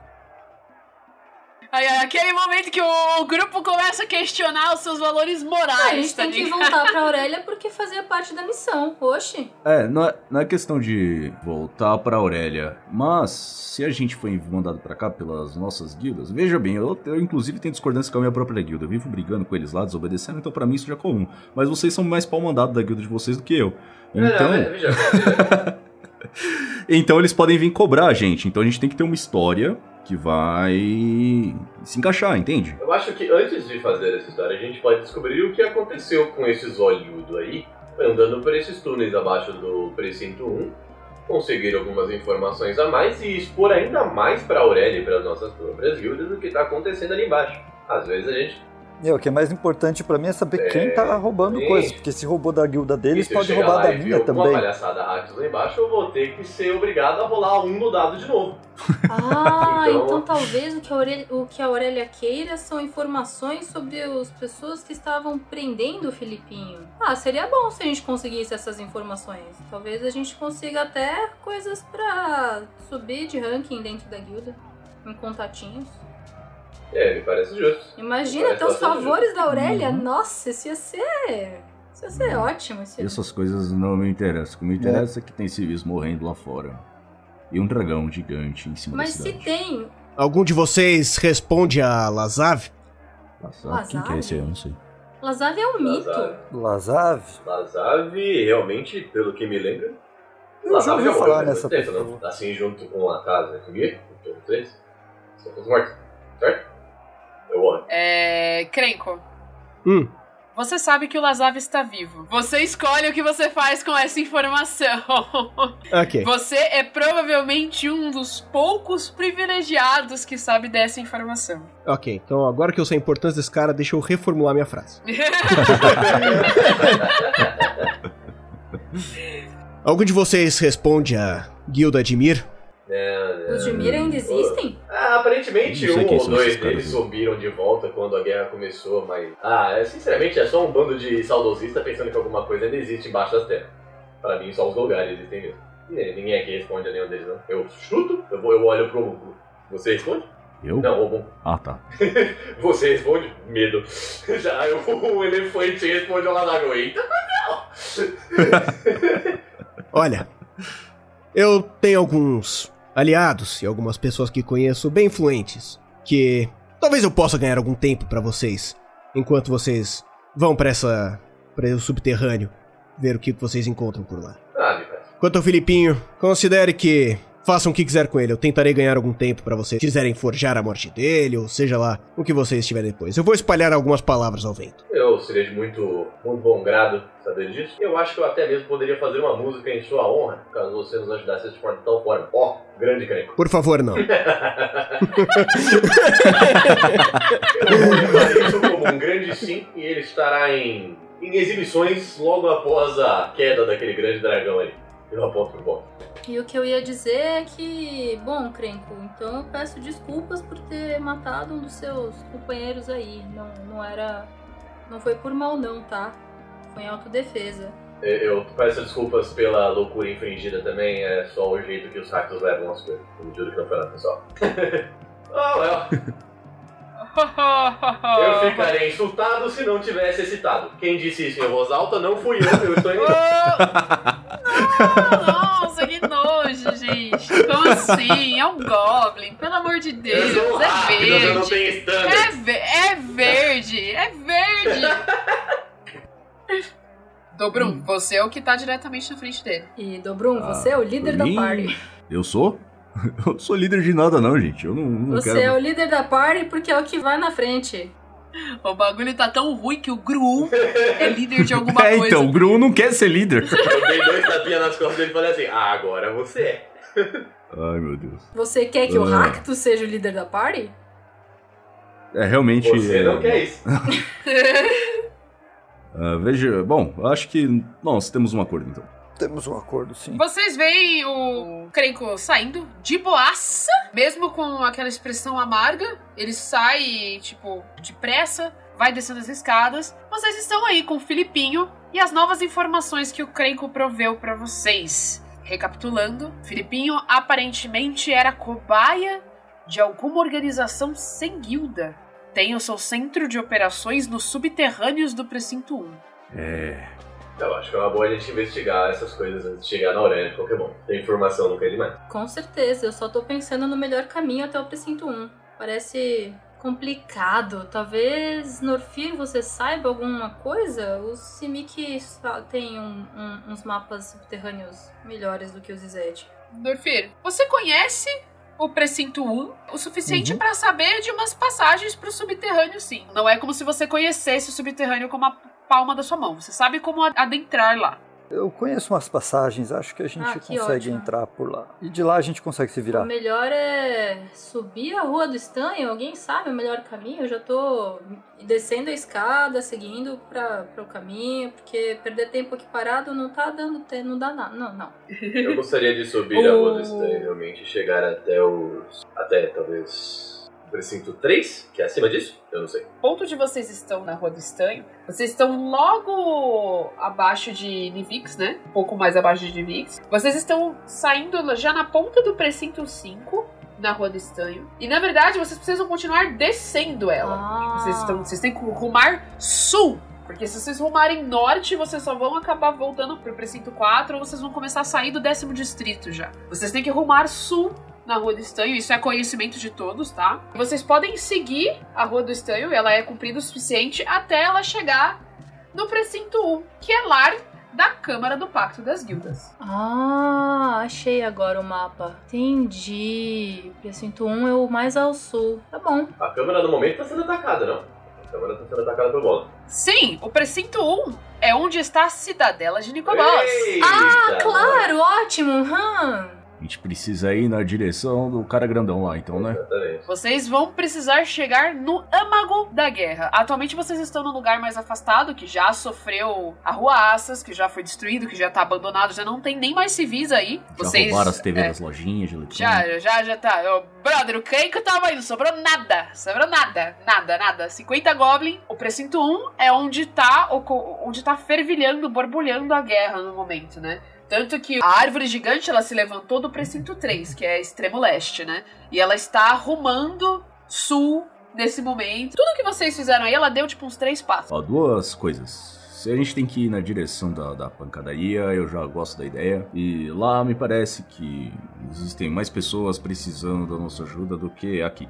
Aí, é aquele momento que o grupo começa a questionar os seus valores Ah, a morais, gente tá tem que voltar pra Aurélia porque fazia parte da missão. Oxe. É, não é, não é questão de voltar pra Aurélia, mas se a gente foi mandado pra cá pelas nossas guildas, veja bem, eu, eu inclusive tenho discordância com a minha própria guilda, eu vivo brigando com eles lá, desobedecendo, então pra mim isso já é comum. Mas vocês são mais pau mandado da guilda de vocês do que eu. Então, É, veja, veja. então eles podem vir cobrar a gente, então a gente tem que ter uma história que vai se encaixar, entende? Eu acho que antes de fazer essa história, a gente pode descobrir o que aconteceu com esses olhudos aí, andando por esses túneis abaixo do precinto 1, conseguir algumas informações a mais e expor ainda mais pra Aurélia e para as nossas próprias guildas o que tá acontecendo ali embaixo. Às vezes a gente. E o que é mais importante pra mim é saber quem tá roubando sim. coisas, porque se roubou da guilda deles, se eu pode roubar da minha também. palhaçada Hacks lá embaixo, eu vou ter que ser obrigado a rolar um no dado de novo. Ah, Então- então, talvez o que, a Aurélia, o que a Aurélia queira são informações sobre as pessoas que estavam prendendo o Filipinho. Ah, seria bom se a gente conseguisse essas informações. Talvez a gente consiga até coisas pra subir de ranking dentro da guilda. Em contatinhos. É, me parece justo. Imagina Parece até os favores da Aurélia. Uhum. Nossa, isso ia ser. Isso ia ser ótimo. Isso ia... Essas coisas não me interessam. O que me interessa é que tem civis morrendo lá fora. E um dragão gigante em cima Mas da se tem. Algum de vocês responde a Lazav? Nossa, quem que é esse aí? Eu não sei. Lazav é um mito. Lazav. Lazav? Lazav, realmente, pelo que me lembro. Eu já ouvi morreu falar faz nessa tempo, pessoa. não? Assim, junto com a casa aqui, todos três. São todos mortos, certo? Eu olho. É. Crenco. Hum. Você sabe que o Lazav está vivo. Você escolhe o que você faz com essa informação. Ok. Você é provavelmente um dos poucos privilegiados que sabe dessa informação. Ok, então agora que eu sei a importância desse cara, deixa eu reformular minha frase. Algum de vocês responde a Guilda Admir? É, Os de Mira ainda existem? Aparentemente Não um ou dois deles subiram de volta quando a guerra começou, mas. Ah, é, sinceramente é só um bando de saudosistas pensando que alguma coisa ainda existe embaixo das terras. Pra mim, só os lugares existem mesmo. Ninguém ninguém aqui responde a nenhum deles, não. Eu chuto, eu, vou, eu olho pro. Você responde? Eu? Não, Homúnculo. Ah, tá. Você responde? Medo. Já eu, o elefante responde ao Ladago. Eita, Olha, eu tenho alguns aliados e algumas pessoas que conheço bem influentes que talvez eu possa ganhar algum tempo pra vocês enquanto vocês vão pra essa para o subterrâneo ver o que vocês encontram por lá. Quanto ao Filipinho, considere que façam o que quiser com ele. Eu tentarei ganhar algum tempo pra vocês quiserem forjar a morte dele, ou seja lá o que vocês estiverem depois. Eu vou espalhar algumas palavras ao vento. Eu seria de muito, muito bom grado saber disso. Eu acho que eu até mesmo poderia fazer uma música em sua honra, caso você nos ajudasse de forma de tal forma. Ó, grande crenco. Por favor, não. Eu isso como um grande sim, e ele estará em, em exibições logo após a queda daquele grande dragão ali. E o que eu ia dizer é que, bom, Crenco, então eu peço desculpas por ter matado um dos seus companheiros aí. Não, não era. Não foi por mal, não, tá? Foi em autodefesa. Eu peço desculpas pela loucura infringida também, é só o jeito que os hackers levam as coisas. Que não foi nada, pessoal. oh, well. Eu ficaria insultado se não tivesse excitado. Quem disse isso em voz alta não fui eu, eu estou em. Nossa, que nojo, gente. Como assim? É um Goblin, pelo amor de Eu Deus. sou É rápido, eu não verde. tenho É, ve- é verde. É verde. Dobrum, você é o que tá diretamente na frente dele. E Dobrum, Ah, você é o líder da party. Eu sou? Eu não sou líder de nada, não, gente. Eu não, não Você quero. é o líder da party porque é o que vai na frente. O bagulho tá tão ruim que o Gru é líder de alguma É, coisa. então, o Gru não quer ser líder. Eu dei dois tapinhas nas costas dele e falei assim: ah, agora você é. Ai, meu Deus. Você quer que o Ah. Ractus seja o líder da party? É, realmente. Você é, não quer isso. ah, veja, bom, eu acho que nós temos um acordo, então. Temos um acordo, sim. Vocês veem o Crenco saindo de boaça, mesmo com aquela expressão amarga. Ele sai, tipo, depressa, vai descendo as escadas. Vocês estão aí com o Filipinho e as novas informações que o Crenco proveu pra vocês. Recapitulando, Filipinho aparentemente era cobaia de alguma organização sem guilda. Tem o seu centro de operações nos subterrâneos do Precinto 1. É. Eu acho que é uma boa a gente investigar essas coisas antes de chegar na Aurélia de qualquer bom. Tem informação, não quer demais. Com certeza, eu só tô pensando no melhor caminho até o precinto 1. Parece complicado. Talvez, Norfir, você saiba alguma coisa? O Simic tem um- um- uns mapas subterrâneos melhores do que o Zizete. Dorfir, você conhece o Precinto 1 o suficiente Uhum. pra saber de umas passagens pro subterrâneo, sim. Não é como se você conhecesse o subterrâneo como a palma da sua mão. Você sabe como adentrar lá. Eu conheço umas passagens, acho que a gente Ah, que consegue ótimo. entrar por lá. E de lá a gente consegue se O virar. melhor é subir a Rua do Estanho. Alguém sabe o melhor caminho? Eu já tô descendo a escada, seguindo para o caminho, porque perder tempo aqui parado não tá dando tempo, não dá nada. Não, não. Eu gostaria de subir a rua do O- Estranho, realmente, e chegar até os. até talvez. Precinto 3, que é acima disso? Eu não sei. O ponto de vocês estão na Rua do Estanho, vocês estão logo abaixo de Nivix, né? Um pouco mais abaixo de Nivix. Vocês estão saindo já na ponta do Precinto 5, na Rua do Estanho. E na verdade, vocês precisam continuar descendo ela. Ah. Vocês, estão, vocês têm que rumar sul. Porque se vocês rumarem norte, vocês só vão acabar voltando pro precinto 4 ou vocês vão começar a sair do décimo distrito já. Vocês têm que rumar sul na Rua do Estanho, isso é conhecimento de todos, tá? Vocês podem seguir a Rua do Estanho, ela é comprida o suficiente até ela chegar no precinto 1, que é lar da Câmara do Pacto das Guildas. Ah, achei agora o mapa. Entendi. Precinto 1 é o mais ao sul. Tá bom. A câmera no momento tá sendo atacada, não? A câmera tá sendo atacada pelo bola. Sim, o precinto 1 é onde está a cidadela de Nicobolas. Ah, claro, ótimo. Hum. A gente precisa ir na direção do cara grandão lá, então, né? Exatamente. Vocês vão precisar chegar no âmago da guerra. Atualmente vocês estão num lugar mais afastado, que já sofreu arruaças, que já foi destruído, que já tá abandonado, já não tem nem mais civis aí. Já vocês roubaram as TV é, das lojinhas de. Já, já, já tá. Ô, brother, o Kenko tava não sobrou nada. Sobrou nada, nada, nada. 50 Goblin. O precinto 1 é onde tá, onde tá fervilhando, borbulhando a guerra no momento, né? Tanto que a árvore gigante, ela se levantou do precinto 3, que é extremo leste, né? E ela está arrumando sul nesse momento. Tudo que vocês fizeram aí, ela deu tipo uns três passos. Ó, duas coisas. Se a gente tem que ir na direção da, da pancadaria, eu já gosto da ideia. E lá me parece que existem mais pessoas precisando da nossa ajuda do que aqui.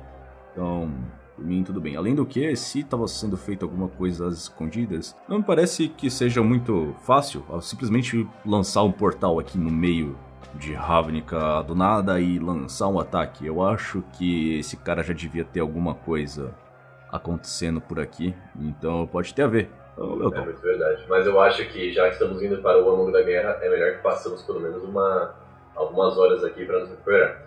Então, por mim, tudo bem. Além do que, se estava sendo feito alguma coisa às escondidas, não me parece que seja muito fácil simplesmente lançar um portal aqui no meio de Ravnica do nada e lançar um ataque. Eu acho que esse cara já devia ter alguma coisa acontecendo por aqui, então pode ter a ver. Então, É muito verdade. Mas eu acho que já que estamos indo para o âmago da guerra, é melhor que passemos pelo menos uma, algumas horas aqui para nos recuperar.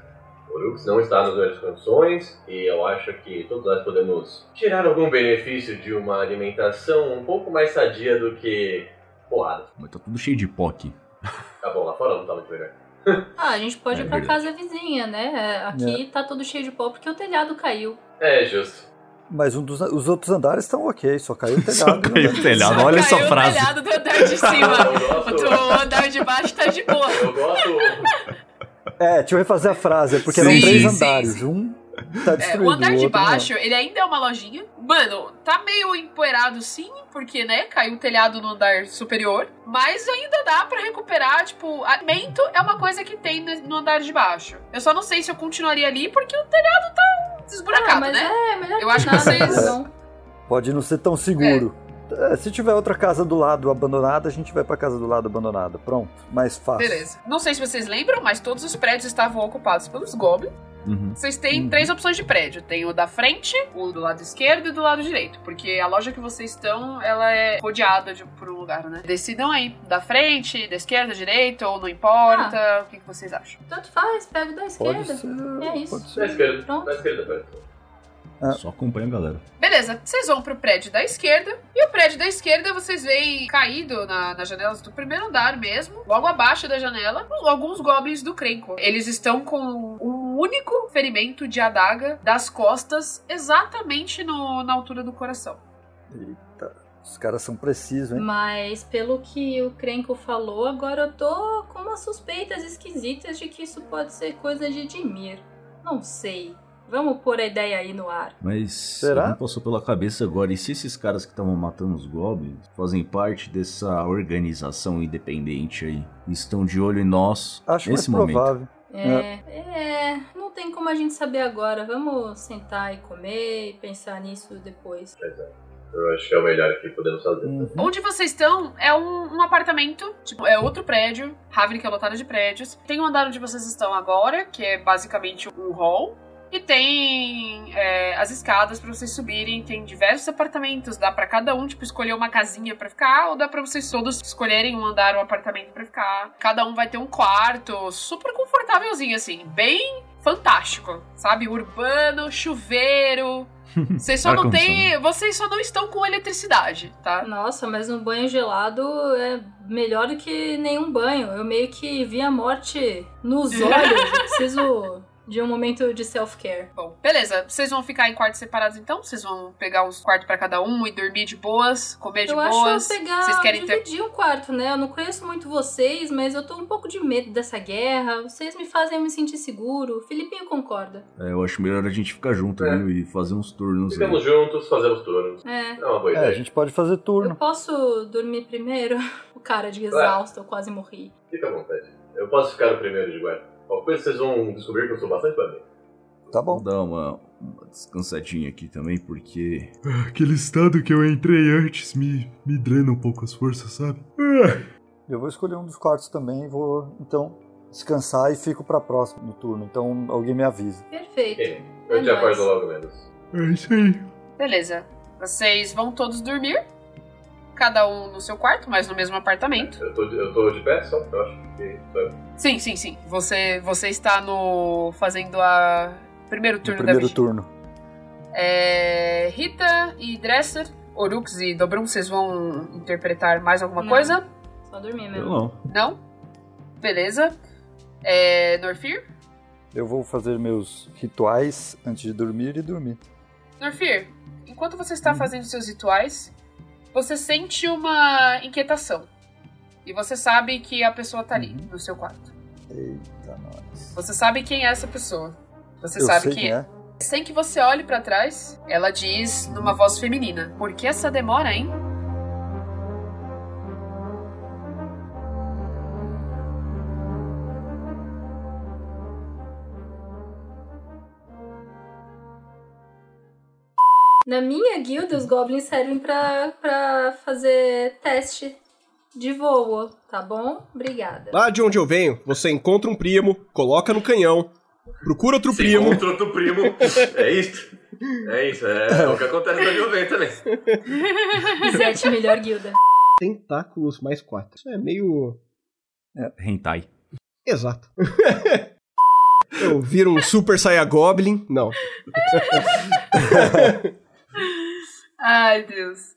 O Urux não está nas melhores condições e eu acho que todos nós podemos tirar algum benefício de uma alimentação um pouco mais sadia do que porrada. Mas tá tudo cheio de pó aqui. Tá bom, lá fora não tá muito melhor. Ah, a gente pode É ir pra verdade. casa vizinha, né? É, Aqui tá tudo cheio de pó porque o telhado caiu. É, justo. Mas um dos, os outros andares estão ok, só caiu o telhado. Só caiu o telhado, olha essa frase. o telhado do andar de cima. O andar de baixo tá de boa. eu gosto É, deixa eu refazer a frase, é porque Sim, eram três sim, andares. sim. Um tá É, destruído. o andar de outro não. baixo, ele ainda é uma lojinha. Mano, tá meio empoeirado sim, porque, né, caiu o telhado no andar superior. Mas ainda dá pra recuperar, tipo, alimento é uma coisa que tem no andar de baixo. Eu só não sei se eu continuaria ali, porque o telhado tá desburacado, ah, mas né? é melhor Eu que acho que vocês- não. Pode não ser tão seguro. É, se tiver outra casa do lado abandonada, a gente vai pra casa do lado abandonada. Pronto, mais fácil. Beleza. Não sei se vocês lembram, mas todos os prédios estavam ocupados pelos goblins. Uhum. Vocês têm Uhum. três opções de prédio. Tem o da frente, o do lado esquerdo e do lado direito. Porque a loja que vocês estão, ela é rodeada de, por um lugar, né? Decidam aí. Da frente, da esquerda, direita, ou não importa. O que, que vocês acham? Tanto faz, pega o da Pode esquerda. ser. É isso. Pode da esquerda. Pronto. Da esquerda. Ah. Só acompanha a galera. Beleza, vocês vão pro prédio da esquerda. E o prédio da esquerda vocês veem caído na, nas janelas do primeiro andar mesmo, logo abaixo da janela, alguns goblins do Krenko. Eles estão com um único ferimento de adaga das costas, exatamente no- na altura do coração. Eita, os caras são precisos, hein? Mas pelo que o Krenko falou, agora eu tô com umas suspeitas esquisitas de que isso pode ser coisa de Dimir. Não sei. Vamos pôr a ideia aí no ar. Mas Será? não passou pela cabeça agora. E se esses caras que estavam matando os goblins fazem parte dessa organização independente aí? e Estão de olho em nós Acho nesse mais momento. provável. É, é, não tem como a gente saber agora. Vamos sentar e comer e pensar nisso depois. Eu acho que é o melhor que podemos fazer. Uhum. Onde vocês estão é um, um apartamento, tipo, é outro prédio. Ravnik é lotada de prédios. Tem o andar onde vocês estão agora, que é basicamente um hall. E tem é, as escadas pra vocês subirem. Tem diversos apartamentos. Dá pra cada um, tipo, escolher uma casinha pra ficar. Ou dá pra vocês todos escolherem um andar, um apartamento pra ficar. Cada um vai ter um quarto super confortávelzinho, assim. Bem fantástico, sabe? Urbano, chuveiro. Vocês só não têm. Vocês só não estão com eletricidade, tá? Nossa, mas um banho gelado é melhor do que nenhum banho. Eu meio que vi a morte nos olhos. Eu preciso de um momento de self-care. Bom, beleza. Vocês vão ficar em quartos separados então? Vocês vão pegar uns quartos pra cada um e dormir de boas, comer de Eu boas? acho pegar, Vocês querem ter. dividir um quarto, né? Eu não conheço muito vocês, mas eu tô um pouco de medo dessa guerra. Vocês me fazem me sentir seguro. O Filipinho concorda. É, eu acho melhor a gente ficar junto É. viu, e fazer uns turnos aí. Ficamos juntos, fazemos turnos. É. É uma boa É, a ideia. gente pode fazer Eu turno. posso dormir primeiro? O cara de exausto, eu quase morri. Fica à vontade. Eu posso ficar o primeiro de guarda. Qualquer coisa vocês vão descobrir que eu sou bastante família. Tá Vou bom. dar uma, uma descansadinha aqui também, porque. Aquele estado que eu entrei antes me, me drena um pouco as forças, sabe? Ah, Eu vou escolher um dos quartos também e vou, então, descansar e fico pra próximo no turno. Então alguém me avisa. Perfeito. Ok. Eu É te acordo logo menos. é isso aí. Beleza. Vocês vão todos dormir. Cada um no seu quarto, mas no mesmo apartamento. Eu tô, de- eu tô de pé só, eu acho que eu. Sim, sim, sim. Você, você está no. fazendo a. Primeiro No turno da primeiro vigília. turno. É, Rita e Dresser, Orux e Dobrum, vocês vão interpretar mais alguma Não. coisa? Só dormir Eu mesmo. não. Não? Beleza. É, Norfir? Eu vou fazer meus rituais antes de dormir e dormir. Norfir, enquanto você está fazendo seus rituais, você sente uma inquietação. E você sabe que a pessoa tá ali, no seu quarto. Eita, nós. Você sabe quem é essa pessoa. Você Eu sabe quem é. Sem que você olhe pra trás, ela diz numa voz feminina: Por que essa demora, hein? Na minha guilda, os goblins servem pra, pra fazer teste de voo, tá bom? Obrigada. Lá de onde eu venho, você encontra um primo, coloca no canhão, procura outro Se primo. encontra outro primo. É isso. É isso, é, o que acontece na minha vez também. Sete melhor guilda. Tentáculos mais quatro. Isso é meio. Hentai. Exato. eu viro um Super Saiyan Goblin. Não. Ai, Deus.